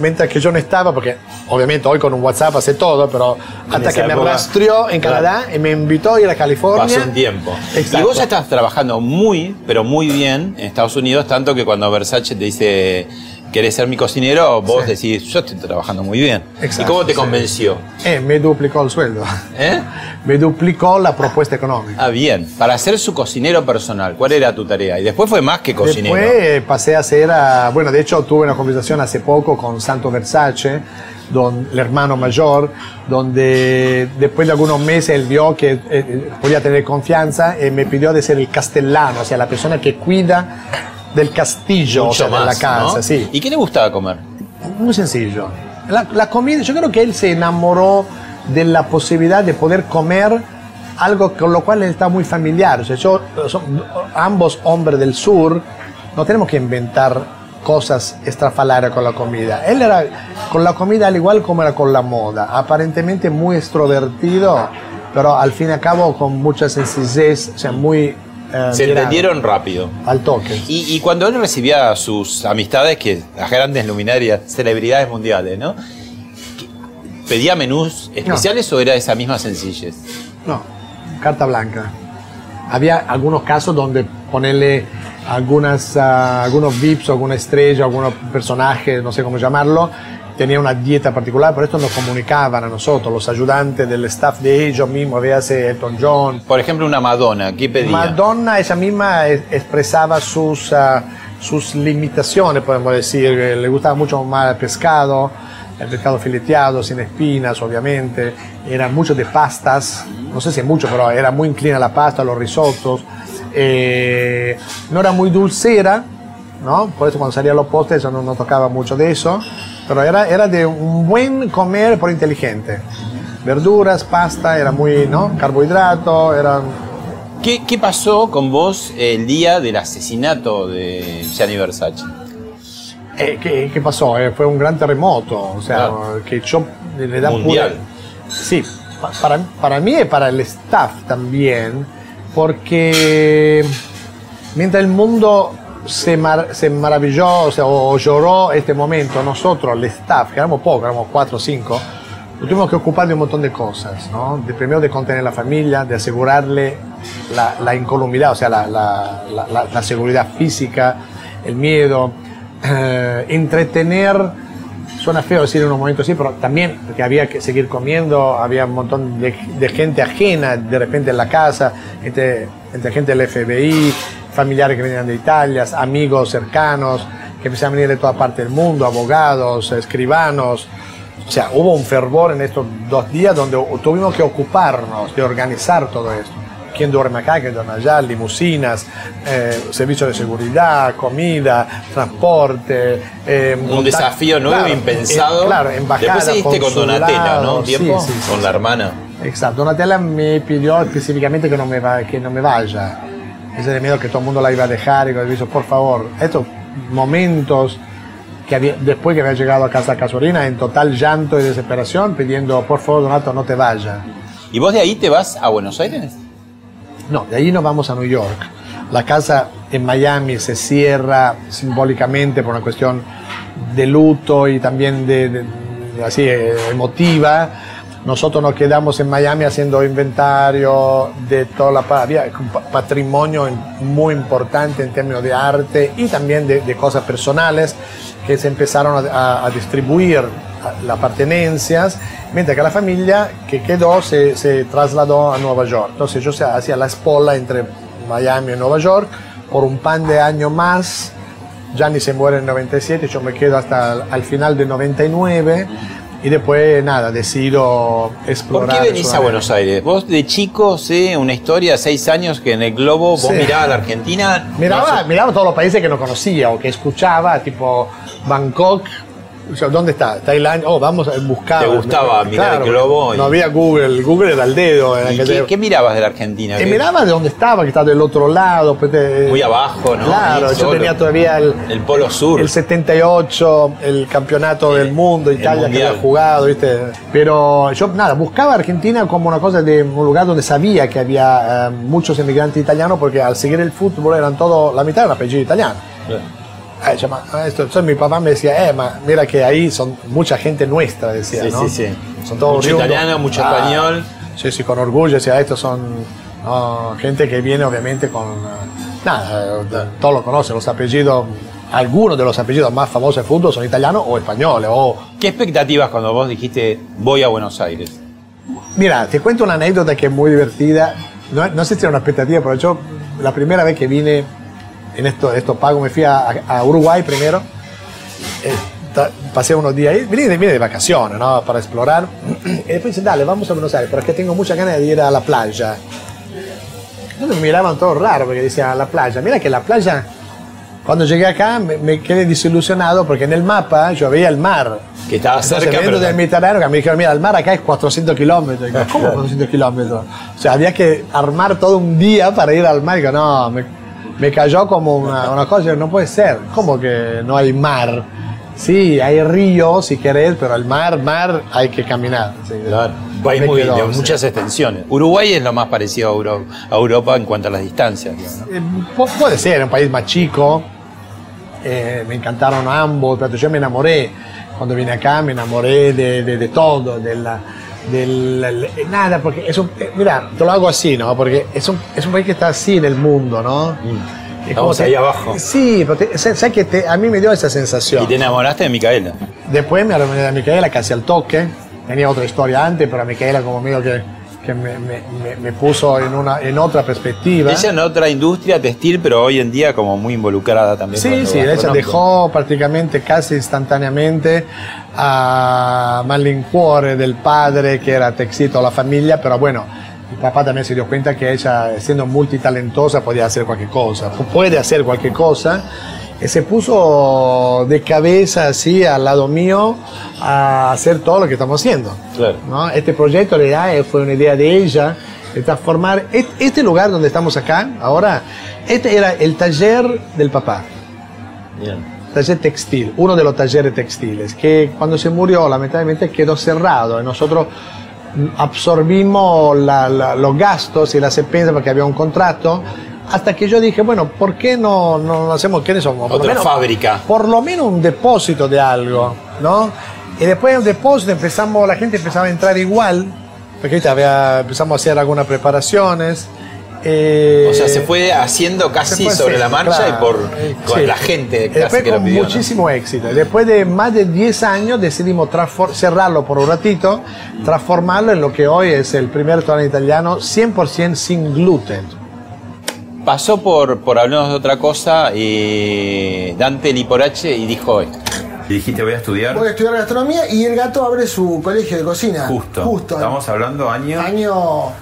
mientras que yo no estaba, porque obviamente hoy con un WhatsApp hace todo, pero hasta que me rastreó en claro. Canadá y me invitó a ir a California. Pasó un tiempo. Exacto. Y vos ya estás trabajando muy, pero muy bien en Estados Unidos, tanto que cuando Versace te dice, ¿querés ser mi cocinero? Vos Sí. decís, yo estoy trabajando muy bien. Exacto, ¿Y cómo te sí. convenció? Eh, me duplicó el sueldo. ¿Eh? Me duplicó la propuesta económica. Ah, bien. Para ser su cocinero personal, ¿cuál era tu tarea? Y después fue más que cocinero. Después eh, pasé a ser, a- bueno, de hecho tuve una conversación hace poco con Santo Versace, don, el hermano mayor, donde después de algunos meses él vio que eh, eh, podía tener confianza y me pidió de ser el castellano, o sea, la persona que cuida del castillo, o sea, de la casa, ¿no? sí. ¿Y qué le gustaba comer? Muy sencillo. La, la comida, yo creo que él se enamoró de la posibilidad de poder comer algo con lo cual él está muy familiar. O sea, yo, son- ambos hombres del sur, no tenemos que inventar cosas estrafalarias con la comida. Él era con la comida al igual como era con la moda, aparentemente muy extrovertido, pero al fin y al cabo con mucha sencillez, o sea, muy... eh, Se entendieron rápido. Al toque. Y, y cuando él recibía a sus amistades, que las grandes luminarias, celebridades mundiales, ¿no? ¿Qué- ¿Pedía menús especiales o era esa misma sencillez? No, carta blanca. Había algunos casos donde ponerle algunas, ah, algunos VIPs, alguna estrella, algunos personajes, no sé cómo llamarlo, tenía una dieta particular, por esto nos comunicaban a nosotros, los ayudantes del staff de ellos mismos, véase Elton John. Por ejemplo, una Madonna, ¿qué pedía? Madonna ella misma es- expresaba sus, ah, sus limitaciones, podemos decir, Eh, le gustaba mucho más el pescado, el pescado fileteado, sin espinas, obviamente, era mucho de pastas, no sé si es mucho, pero era muy inclina a la pasta, a los risotos, Eh, no era muy dulcera, ¿no? Por eso cuando salía a los postres no, no tocaba mucho de eso, pero era, era de un buen comer por inteligente. Verduras, pasta, era muy, ¿no? Carbohidrato, eran ¿Qué, qué pasó con vos el día del asesinato de Gianni Versace? Eh, ¿qué, qué pasó? Eh, fue un gran terremoto, o sea, Claro. que yo le da Mundial. pura- Sí, pa- para, para mí y para el staff también, porque mientras el mundo se, mar- se maravilló o, sea, o lloró este momento, nosotros, el staff, que éramos pocos, éramos cuatro o cinco, tuvimos que ocupar de un montón de cosas, ¿no? De, primero de contener la familia, de asegurarle la, la incolumidad, o sea, la- la- la seguridad física, el miedo, eh, entretener Suena feo decir en un momento así, pero también porque había que seguir comiendo, había un montón de, de gente ajena de repente en la casa, entre, entre gente del FBI, familiares que venían de Italia, amigos cercanos que empezaban a venir de toda parte del mundo, abogados, escribanos. O sea, hubo un fervor en estos dos días donde tuvimos que ocuparnos de organizar todo esto. ¿Quién duerme acá? ¿Quién duerme allá? Limusinas, eh, servicio de seguridad, comida, transporte. eh, Un desafío nuevo, claro, impensado. eh, claro, embajada, Después con Donatella, ¿no? Tiempo, sí, sí, sí, con la hermana. Exacto, Donatella me pidió específicamente que no me, va- que no me vaya. Ese de miedo que todo el mundo la iba a dejar y le dijo, por favor, estos momentos que había- después que había llegado a casa Casorina en total llanto y desesperación, pidiendo, por favor, Donato, no te vayas. ¿Y vos de ahí te vas a Buenos Aires? No, de ahí nos vamos a New York. La casa en Miami se cierra simbólicamente por una cuestión de luto y también de, de- de- así eh, emotiva. Nosotros nos quedamos en Miami haciendo inventario de toda la había un pa- patrimonio muy importante en términos de arte y también de, de cosas personales que se empezaron a, a- a distribuir las pertenencias, mientras que la familia que quedó se, se trasladó a Nueva York. Entonces yo hacía la espola entre Miami y Nueva York por un pan de año más. Gianni se muere en 97, yo me quedo hasta al, al final de 99 y después nada, decido ¿Por explorar. qué venís a. Buenos Aires? Vos de chico, sé, una historia de seis años que en el globo vos Sí. mirabas a la Argentina. Miraba, no sé, miraba todos los países que no conocía o que escuchaba, tipo Bangkok. ¿Dónde está? Tailandia. Oh, vamos a buscar. ¿Te gustaba mirar el globo y- No había Google. Google era el dedo. Era ¿Y qué, te- qué mirabas de la Argentina? Y ¿Qué- miraba de dónde estaba, que estaba del otro lado. pues te- Muy abajo, ¿no? Claro, yo tenía todavía el, El Polo Sur. el 78, el campeonato del mundo, Italia que había jugado, ¿viste? Pero yo, nada, buscaba Argentina como una cosa de un lugar donde sabía que había eh, muchos emigrantes italianos, porque al seguir el fútbol eran todo, la mitad era apellido italiano. Eh, yo, ah, esto- entonces mi papá me decía, eh, ma, mira que ahí son mucha gente nuestra, decía, Sí, ¿no? sí, sí. Son todos Mucho oriundos. italiano, mucho Ah, español. Sí, sí, con orgullo, decía, estos son no, gente que viene obviamente con... eh, Nada, todos lo conocen, los apellidos, algunos de los apellidos más famosos de fútbol son italianos o españoles, o ¿Qué expectativas cuando vos dijiste voy a Buenos Aires? Mira, te cuento una anécdota que es muy divertida. No, no sé si era una expectativa, pero yo la primera vez que vine en esto, estos pagos me fui a, a Uruguay primero. Eh, pasé unos días ahí, vine, vine de vacaciones, ¿no? Para explorar. Y después dice, dale, vamos a Buenos Aires, porque tengo muchas ganas de ir a la playa. Entonces me miraban todo raro porque decía a la playa. Mira que la playa, cuando llegué acá me, me quedé desilusionado porque en el mapa yo veía el mar Que estaba Entonces, cerca, pero del Mediterráneo, que me dijeron, mira, el mar acá es 400 kilómetros. ¿Cómo 400 kilómetros? O sea, había que armar todo un día para ir al mar. Y digo, no, me, me cayó como una, una cosa, no puede ser. ¿Cómo que no hay mar? Sí, hay río si querés, pero el mar, mar, hay que caminar. Sí, Claro, un país me muy, quedó, de sí. muchas extensiones. Uruguay es lo más parecido a Euro- a Europa en cuanto a las distancias. Eh, pu- puede ser, un país más chico. Eh, me encantaron ambos, pero yo me enamoré. Cuando vine acá me enamoré de, de- de todo, de la- del- el- nada, porque es un, eh, mira, te lo hago así, ¿no? Porque es un, es un país que está así en el mundo, ¿no? Mm. Estamos ahí te- abajo. Sí, pero te- que te- a mí me dio esa sensación. Y te enamoraste de Micaela. Después me enamoré de Micaela casi al toque. Tenía otra historia antes, pero a Micaela como medio que, que me, me- me- puso en, una, en otra perspectiva. Ella en otra industria textil, pero hoy en día como muy involucrada también. Sí, sí, ella dejó prácticamente casi instantáneamente a Malincuore del padre que era Texito la familia, pero bueno, el papá también se dio cuenta que ella, siendo multitalentosa, podía hacer cualquier cosa, pu- puede hacer cualquier cosa. Y se puso de cabeza así al lado mío a hacer todo lo que estamos haciendo. Claro. ¿no? Este proyecto en realidad eh, fue una idea de ella, de transformar este lugar donde estamos acá, ahora, este era el taller del papá Bien. taller textil, uno de los talleres textiles, que cuando se murió lamentablemente quedó cerrado y nosotros absorbimos la- la- los gastos y las expensas porque había un contrato, hasta que yo dije, bueno, ¿por qué no, no hacemos, quiénes somos? Por lo Otra menos- fábrica. Por lo menos un depósito de algo, ¿no? Y después de un depósito empezamos, la gente empezaba a entrar igual, porque había- empezamos a hacer algunas preparaciones. eh, O sea, se fue haciendo casi fue sobre la marcha claro. y por Eh, con sí. la gente casi después que lo con pidió. ¿no? muchísimo éxito. Y Después de más de 10 años decidimos cerrarlo por un ratito, transformarlo en lo que hoy es el primer restaurante italiano 100% sin gluten. Pasó por, por hablarnos de otra cosa eh, Dante Liporache y dijo esto. Y dijiste, voy a estudiar. Voy a estudiar gastronomía y el gato abre su colegio de cocina. Justo. Justo. Estamos hablando año. Año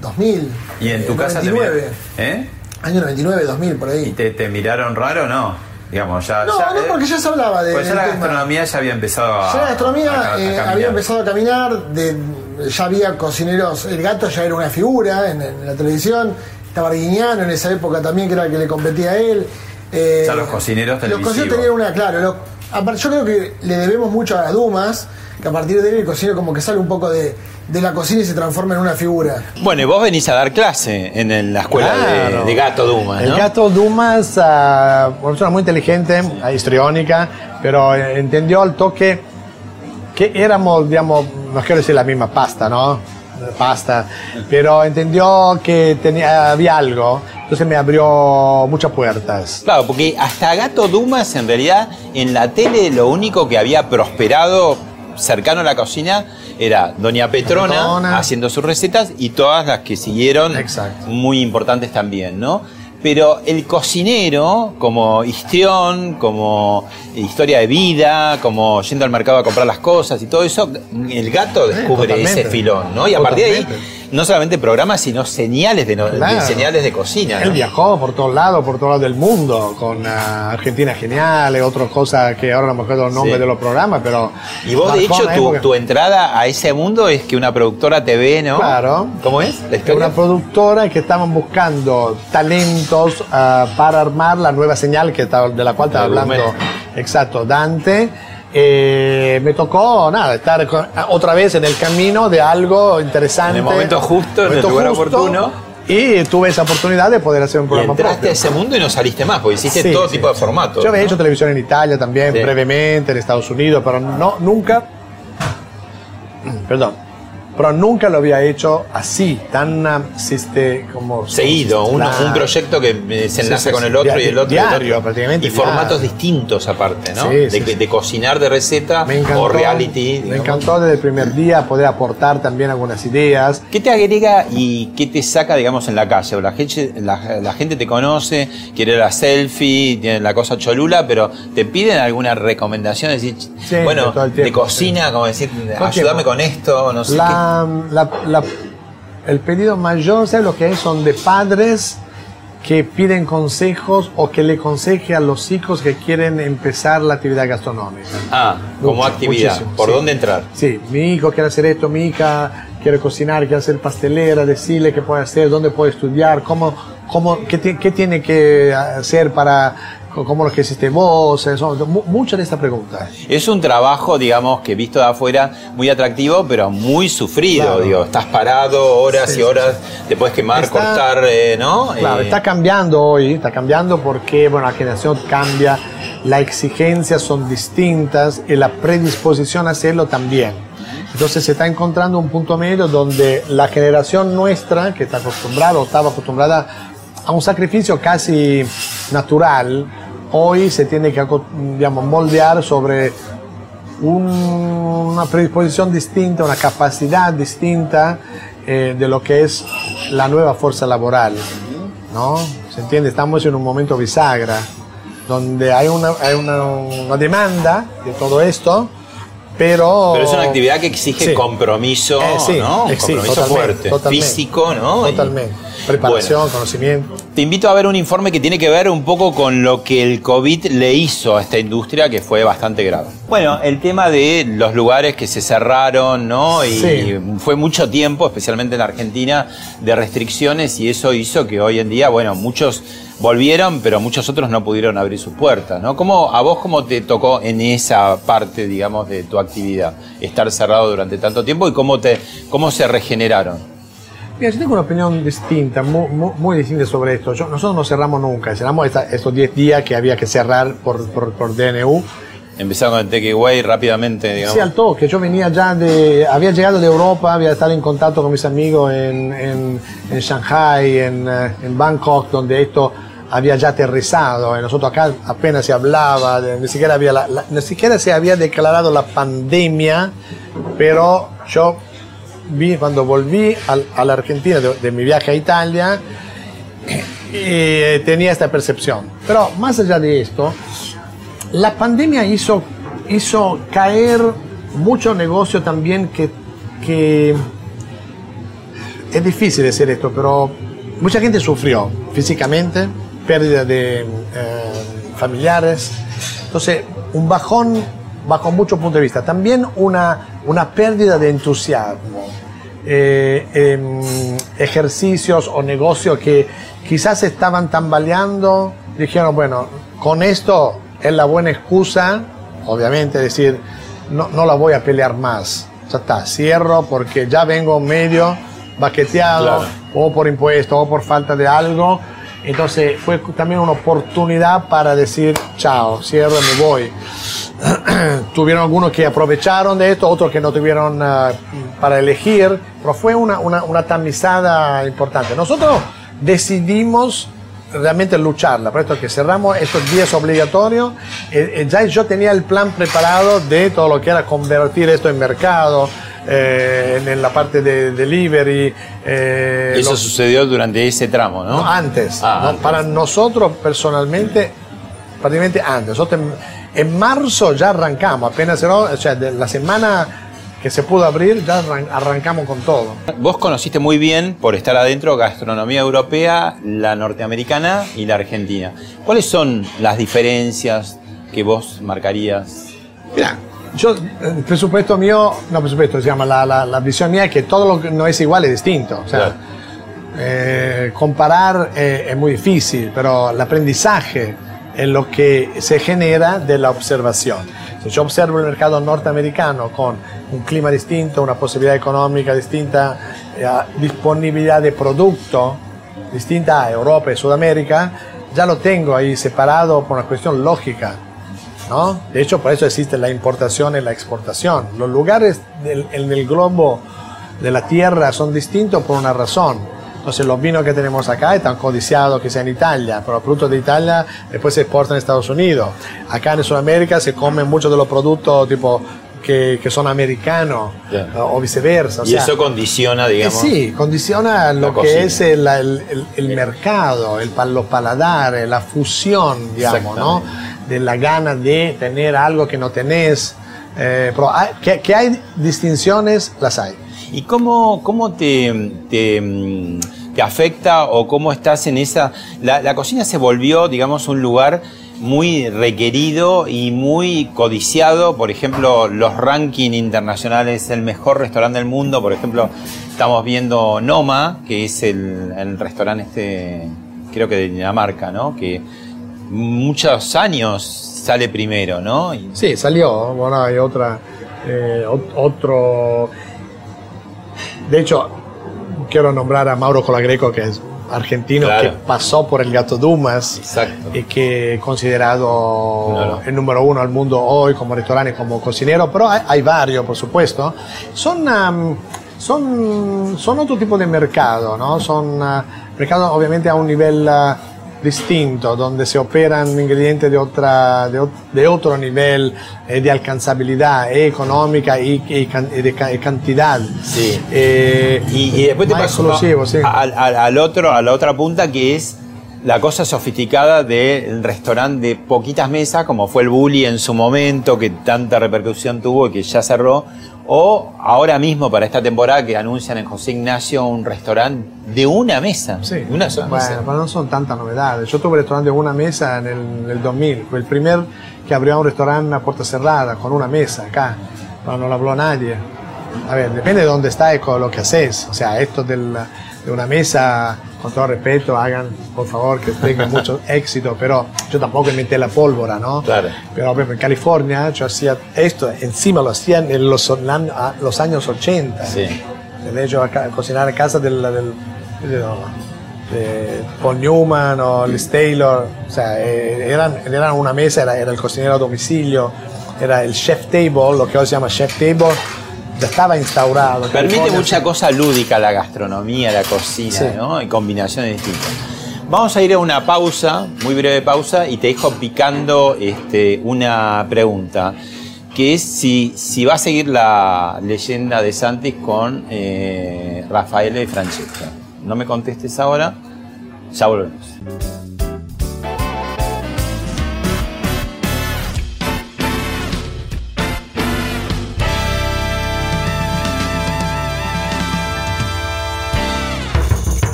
2000. y en tu eh, casa te 99. miraron- ¿Eh? Año 99, 2000, por ¿Y ahí. te, te miraron raro o no? Digamos, ya. No, ya, no, eh, porque ya se hablaba de. Pues ya la tema. gastronomía ya había empezado a. Ya la gastronomía a- a eh, había empezado a caminar, de, ya había cocineros, el gato ya era una figura en, en la televisión, estaba Arguiñano en esa época también, que era el que le competía a él. eh, Ya los cocineros Los televisivos. cocineros tenían una, claro, lo- aparte, yo creo que le debemos mucho a las Dumas, que a partir de él el cocinero como que sale un poco de, de la cocina y se transforma en una figura. Bueno, y vos venís a dar clase en, la escuela de- Claro. de, Gato Dumas, El gato Dumas, ah, una persona muy inteligente, ah, histriónica, pero eh, entendió al toque que éramos, digamos, no quiero decir la misma pasta, ¿no? Pasta, pero entendió que tenía, había algo, entonces me abrió muchas puertas. Claro, porque hasta Gato Dumas, en realidad, en la tele lo único que había prosperado cercano a la cocina era Doña Petrona, Petrona. haciendo sus recetas y todas las que siguieron, Exacto. muy importantes también, ¿no? Pero el cocinero, como histrión, como historia de vida, como yendo al mercado a comprar las cosas y todo eso, el gato descubre ese filón, ¿no? Y a partir de ahí. No solamente programas, sino señales de, no- de señales de cocina. Él ¿no? viajó por todos lados, por todos lados del mundo, con ah, Argentina Genial, otras cosas que ahora no me acuerdo el nombre Sí. de los programas, pero... Y vos, de hecho, tu, época. tu entrada a ese mundo es que una productora te ve, ¿no? Claro. ¿Cómo es? Una productora que estaban buscando talentos ah, para armar la nueva señal que de la cual estaba hablando. Exacto, Dante. Eh, me tocó nada estar con- otra vez en el camino de algo interesante. En el momento justo, en el Momento lugar oportuno. Y tuve esa oportunidad de poder hacer un Y programa entraste propio. a ese mundo y no saliste más, porque hiciste Sí, todo sí, tipo de formatos. Yo había ¿no? hecho televisión en Italia también, brevemente, en Estados Unidos, pero no, nunca. Perdón. Pero nunca lo había hecho así, tan ah, siste- como. Seguido, un, un proyecto que eh, se enlaza sí, con el otro y el otro y el Diario, otro. prácticamente Y formatos distintos aparte, ¿no? Sí, de, de cocinar de receta Me encantó, o reality. Me encantó desde el primer día poder aportar también algunas ideas. ¿Qué te agrega y qué te saca, digamos, en la calle? O La gente, la, la gente te conoce, quiere la selfie, tiene la cosa cholula, pero te piden alguna recomendación, decir, bueno, de cocina, como decir, ayúdame con esto, no sé La, la- la- el pedido mayor, ¿sabes lo que es? Son de padres que piden consejos o que le aconseje a los hijos que quieren empezar la actividad gastronómica. Ah, como actividad. muchísimo, ¿Por sí. dónde entrar? Sí, mi hijo quiere hacer esto, mi hija quiere cocinar, quiere hacer pastelera, decirle qué puede hacer, dónde puede estudiar, cómo, cómo, qué, qué tiene que hacer para, cómo lo que hiciste vos, mu- muchas de estas preguntas. Es un trabajo, digamos, que visto de afuera muy atractivo, pero muy sufrido. Claro. Digo, estás parado horas Sí, y sí, horas, te puedes quemar, Está- cortar, eh, ¿no? Claro, Eh, está cambiando hoy, está cambiando porque bueno, la generación cambia, las exigencias son distintas y la predisposición a hacerlo también. Entonces se está encontrando un punto medio donde la generación nuestra, que está acostumbrada o estaba acostumbrada a un sacrificio casi natural, hoy se tiene que digamos, moldear sobre un- una predisposición distinta, una capacidad distinta eh, de lo que es la nueva fuerza laboral. ¿no? ¿Se entiende? Estamos en un momento bisagra, donde hay una, hay una, una demanda de todo esto, pero... Pero es una actividad que exige Sí. compromiso, Eh, sí, ¿no? Eh, compromiso totalmente, fuerte, totalmente. físico, ¿no? Totalmente. Preparación, Bueno, conocimiento. Te invito a ver un informe que tiene que ver un poco con lo que el COVID le hizo a esta industria, que fue bastante grave. Bueno, el tema de los lugares que se cerraron, ¿no? Y Sí. fue mucho tiempo, especialmente en Argentina, de restricciones y eso hizo que hoy en día, bueno, muchos volvieron, pero muchos otros no pudieron abrir sus puertas, ¿no? ¿Cómo, ¿A vos cómo te tocó en esa parte, digamos, de tu actividad, estar cerrado durante tanto tiempo y cómo, te, cómo se regeneraron? Mira, yo tengo una opinión distinta, muy, muy, muy distinta sobre esto. Yo- nosotros no cerramos nunca, cerramos esta- estos 10 días que había que cerrar por, por, por DNU. Empezaron con el takeaway rápidamente, digamos. Sí, al toque. Yo venía ya de. Había llegado de Europa, había estado en contacto con mis amigos en, en, en Shanghai, en, eh, en Bangkok, donde esto había ya aterrizado. Nosotros acá apenas se hablaba, de- ni, siquiera había la- la- ni siquiera se había declarado la pandemia, pero yo vi cuando volví al- a la Argentina de, de mi viaje a Italia, eh, tenía esta percepción. Pero más allá de esto, la pandemia hizo, hizo caer mucho negocio también que, que es difícil decir esto, pero mucha gente sufrió físicamente, pérdida de eh, familiares. Entonces, un bajón bajo muchos puntos de vista. También una, una pérdida de entusiasmo. Eh, em, ejercicios o negocios que quizás estaban tambaleando, dijeron, bueno, con esto es la buena excusa, obviamente, decir, no, no la voy a pelear más. Ya está, cierro porque ya vengo medio baqueteado, Claro. o por impuesto, o por falta de algo. Entonces fue también una oportunidad para decir, chao, cierro, me voy. tuvieron algunos que aprovecharon de esto, otros que no tuvieron ah, para elegir, pero fue una, una, una tamizada importante. Nosotros decidimos realmente lucharla, por esto que cerramos estos días obligatorios, eh, eh, ya yo tenía el plan preparado de todo lo que era convertir esto en mercado, eh, en, en la parte de delivery. eh, Eso lo- sucedió durante ese tramo, ¿no? no, antes. Ah, ¿no? antes. Para nosotros personalmente, prácticamente antes. Nosotros en, en marzo ya arrancamos, apenas cerró, o sea, de la semana que se pudo abrir, ya arran- arrancamos con todo. Vos conociste muy bien, por estar adentro, gastronomía europea, la norteamericana y la argentina. ¿Cuáles son las diferencias que vos marcarías? Mira, yo, el presupuesto mío, no presupuesto, se llama, la, la, la visión mía es que todo lo que no es igual es distinto. O sea, Claro. eh, comparar eh, es muy difícil, pero el aprendizaje es lo que se genera de la observación. Si yo observo el mercado norteamericano con un clima distinto, una posibilidad económica distinta, eh, disponibilidad de producto distinta a Europa y Sudamérica, ya lo tengo ahí separado por una cuestión lógica. ¿No? De hecho, por eso existe la importación y la exportación. Los lugares del, en el globo de la tierra son distintos por una razón. Entonces, los vinos que tenemos acá están codiciados que sea en Italia, pero los productos de Italia después se exportan a Estados Unidos. Acá en Sudamérica se comen muchos de los productos tipo que, que son americanos o viceversa. O y sea, eso condiciona, eh, digamos. Sí, condiciona lo que cocina. es el, el- el- el mercado, los paladares, la fusión, digamos, ¿no? De la gana de tener algo que no tenés. Eh, que, hay distinciones, las hay. ¿Y cómo, cómo te, te, mm, afecta o cómo estás en esa... La, la cocina se volvió, digamos, un lugar muy requerido y muy codiciado. Por ejemplo, los rankings internacionales, el mejor restaurante del mundo. Por ejemplo, estamos viendo Noma, que es el, el restaurante este, creo que de Dinamarca, ¿no? Que muchos años sale primero, ¿no? Y- Sí, salió. Bueno, hay otra, eh, ot- otro. De hecho, quiero nombrar a Mauro Colagreco, que es argentino, Claro. que pasó por el Gato Dumas Exacto. y que es considerado Claro. el número uno al mundo hoy como restaurante, como cocinero, pero hay, hay varios, por supuesto. Son, am, son, son otro tipo de mercado, ¿no? Son ah, mercados obviamente a un nivel ah, distinto, donde se operan ingredientes de, otra, de, ot- de otro nivel eh, de alcanzabilidad eh, económica y, y can- y de y cantidad. Sí. Eh, Y, después te paso exclusivo, sí. al, al- al otro, a la otra punta que es la cosa sofisticada del restaurante de poquitas mesas, como fue el Bully en su momento, que tanta repercusión tuvo y que ya cerró. O ahora mismo, para esta temporada, que anuncian en José Ignacio un restaurante de una mesa. Sí. De una sola Bueno, mesa. pero no son tantas novedades. Yo tuve un restaurante de una mesa en el, en el 2000. Fue el primer que abrió un restaurante a puerta cerrada, con una mesa acá. No, no lo habló nadie. A ver, depende de dónde está y con lo que haces. O sea, esto del- de una mesa, con todo respeto, hagan, por favor, que tengan mucho éxito. Pero yo tampoco inventé la pólvora, ¿no? Claro. Pero por ejemplo, en California yo hacía esto, encima lo hacían en los, a- los años 80. Sí. De hecho, a ca- cocinar a casa del, del, de, de Paul Newman o Liz Taylor, o sea, eh, eran, eran una mesa, era, era el cocinero a domicilio, era el chef table, lo que hoy se llama chef table, ya estaba instaurado. Permite California, mucha cosa lúdica la gastronomía, la cocina, Sí. ¿no? Y combinaciones distintas. Vamos a ir a una pausa, muy breve pausa, y te dejo picando este, una pregunta, que es si, si va a seguir la leyenda de Santis con eh, Rafaela y Francesca. No me contestes ahora, ya volvemos.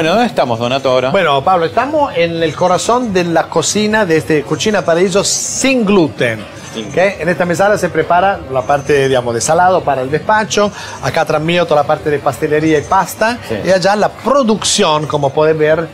Bueno, ¿dónde estamos, Donato, ahora? Bueno, Pablo, estamos en el corazón de la cocina de este Cocina Paraíso sin gluten. Sin ¿ok? En esta mesada se prepara la parte digamos, de salado para el despacho, acá atrás mío toda la parte de pastelería y pasta, Sí. y allá la producción, como pueden ver,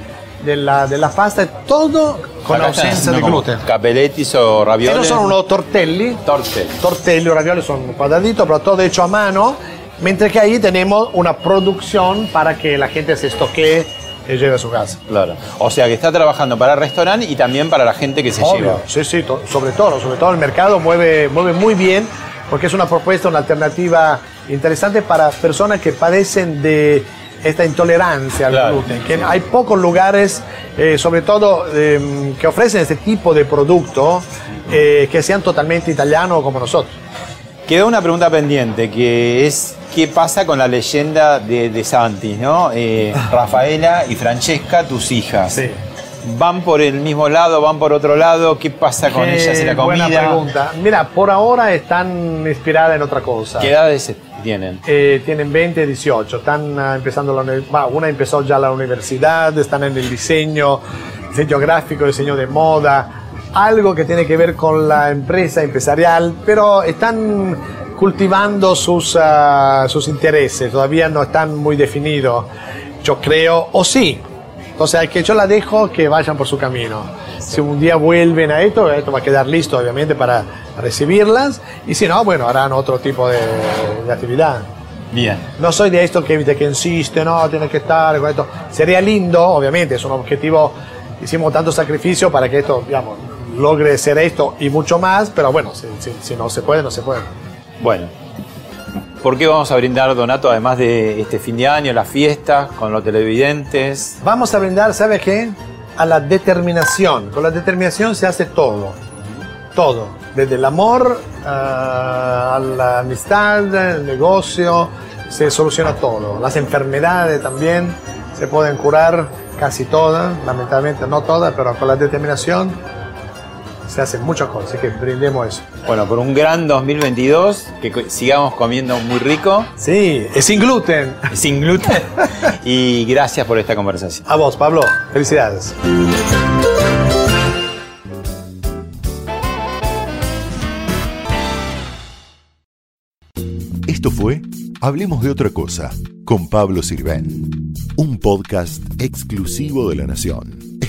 de la, de la pasta, todo con Acá ausencia de gluten. Capelletis o ravioles. Estos son unos tortelli, Torte. tortelli o ravioli son cuadraditos, pero todo hecho a mano, mientras que ahí tenemos una producción para que la gente se estoquee y lleve a su casa. Claro. O sea que está trabajando para el restaurante y también para la gente que se Obvio, lleva. sí, sí, to- sobre todo, sobre todo el mercado mueve, mueve muy bien porque es una propuesta, una alternativa interesante para personas que padecen de esta intolerancia al Claro, gluten. Que sí. hay pocos lugares, eh, sobre todo, eh, que ofrecen este tipo de producto eh, que sean totalmente italianos como nosotros. Quedó una pregunta pendiente, que es qué pasa con la leyenda de, de Santis, ¿no? Eh, Rafaela y Francesca, tus hijas. Sí. ¿Van por el mismo lado, van por otro lado? ¿Qué pasa con Eh, ellas en la comida? Buena pregunta. Mira, por ahora están inspiradas en otra cosa. ¿Qué edades tienen? Eh, tienen 20 y 18, están ah, empezando la uni- va, una empezó ya la universidad, están en el diseño, diseño gráfico, diseño de moda, algo que tiene que ver con la empresa empresarial, pero están cultivando sus, ah, sus intereses, todavía no están muy definidos, yo creo, o sí. Entonces que yo la dejo que vayan por su camino. Si un día vuelven a esto, esto va a quedar listo obviamente para recibirlas. Y si no, bueno, harán otro tipo de, de actividad. Bien. No soy de esto que, de que insiste, no, tiene que estar con esto. Sería lindo, obviamente, es un objetivo. Hicimos tanto sacrificio para que esto, digamos, logre ser esto y mucho más, pero bueno, si, si- si no se puede, no se puede. Bueno. ¿Por qué vamos a brindar, Donato, además de este fin de año, las fiestas, con los televidentes? Vamos a brindar, ¿sabe qué? A la determinación. Con la determinación se hace todo. Todo. Desde el amor ah, a la amistad, el negocio, se soluciona todo. Las enfermedades también se pueden curar casi todas, lamentablemente no todas, pero con la determinación se hacen muchas cosas, así que brindemos eso. Bueno, por un gran 2022, que sigamos comiendo muy rico, Sí, es sin gluten. sin gluten. y gracias por esta conversación. A vos, Pablo, felicidades. Esto fue Hablemos de otra cosa con Pablo Sirven, un podcast exclusivo de La Nación.